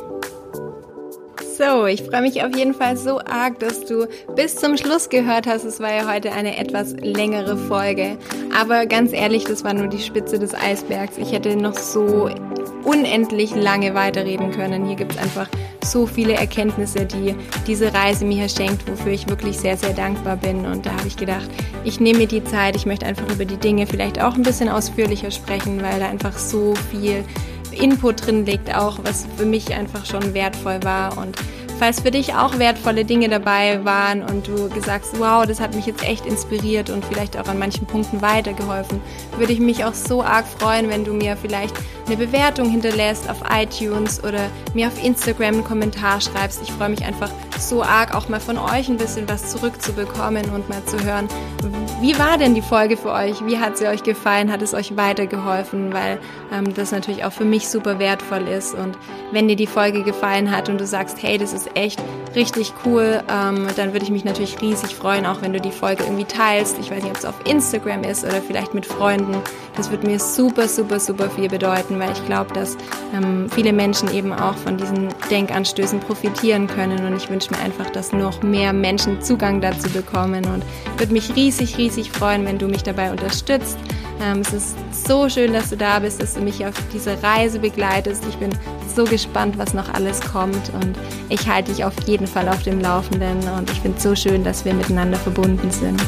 So, ich freue mich auf jeden Fall so arg, dass du bis zum Schluss gehört hast. Es war ja heute eine etwas längere Folge. Aber ganz ehrlich, das war nur die Spitze des Eisbergs. Ich hätte noch so unendlich lange weiterreden können. Hier gibt es einfach so viele Erkenntnisse, die diese Reise mir schenkt, wofür ich wirklich sehr, sehr dankbar bin. Und da habe ich gedacht, ich nehme mir die Zeit, ich möchte einfach über die Dinge vielleicht auch ein bisschen ausführlicher sprechen, weil da einfach so viel Input drin liegt, auch was für mich einfach schon wertvoll war und Falls für dich auch wertvolle Dinge dabei waren und du gesagt hast, wow, das hat mich jetzt echt inspiriert und vielleicht auch an manchen Punkten weitergeholfen, würde ich mich auch so arg freuen, wenn du mir vielleicht eine Bewertung hinterlässt auf iTunes oder mir auf Instagram einen Kommentar schreibst. Ich freue mich einfach so arg, auch mal von euch ein bisschen was zurückzubekommen und mal zu hören, wie war denn die Folge für euch? Wie hat sie euch gefallen? Hat es euch weitergeholfen? Weil ähm, das natürlich auch für mich super wertvoll ist. Und wenn dir die Folge gefallen hat und du sagst, hey, das ist echt richtig cool, ähm, dann würde ich mich natürlich riesig freuen, auch wenn du die Folge irgendwie teilst. Ich weiß nicht, ob es auf Instagram ist oder vielleicht mit Freunden. Das würde mir super, super, super viel bedeuten, weil ich glaube, dass ähm, viele Menschen eben auch von diesen Denkanstößen profitieren können. Und ich wünsche mir einfach, dass noch mehr Menschen Zugang dazu bekommen und würde mich riesig, riesig riesig freuen, wenn du mich dabei unterstützt. Ähm, es ist so schön, dass du da bist, dass du mich auf diese Reise begleitest. Ich bin so gespannt, was noch alles kommt und ich halte dich auf jeden Fall auf dem Laufenden und ich finde es so schön, dass wir miteinander verbunden sind.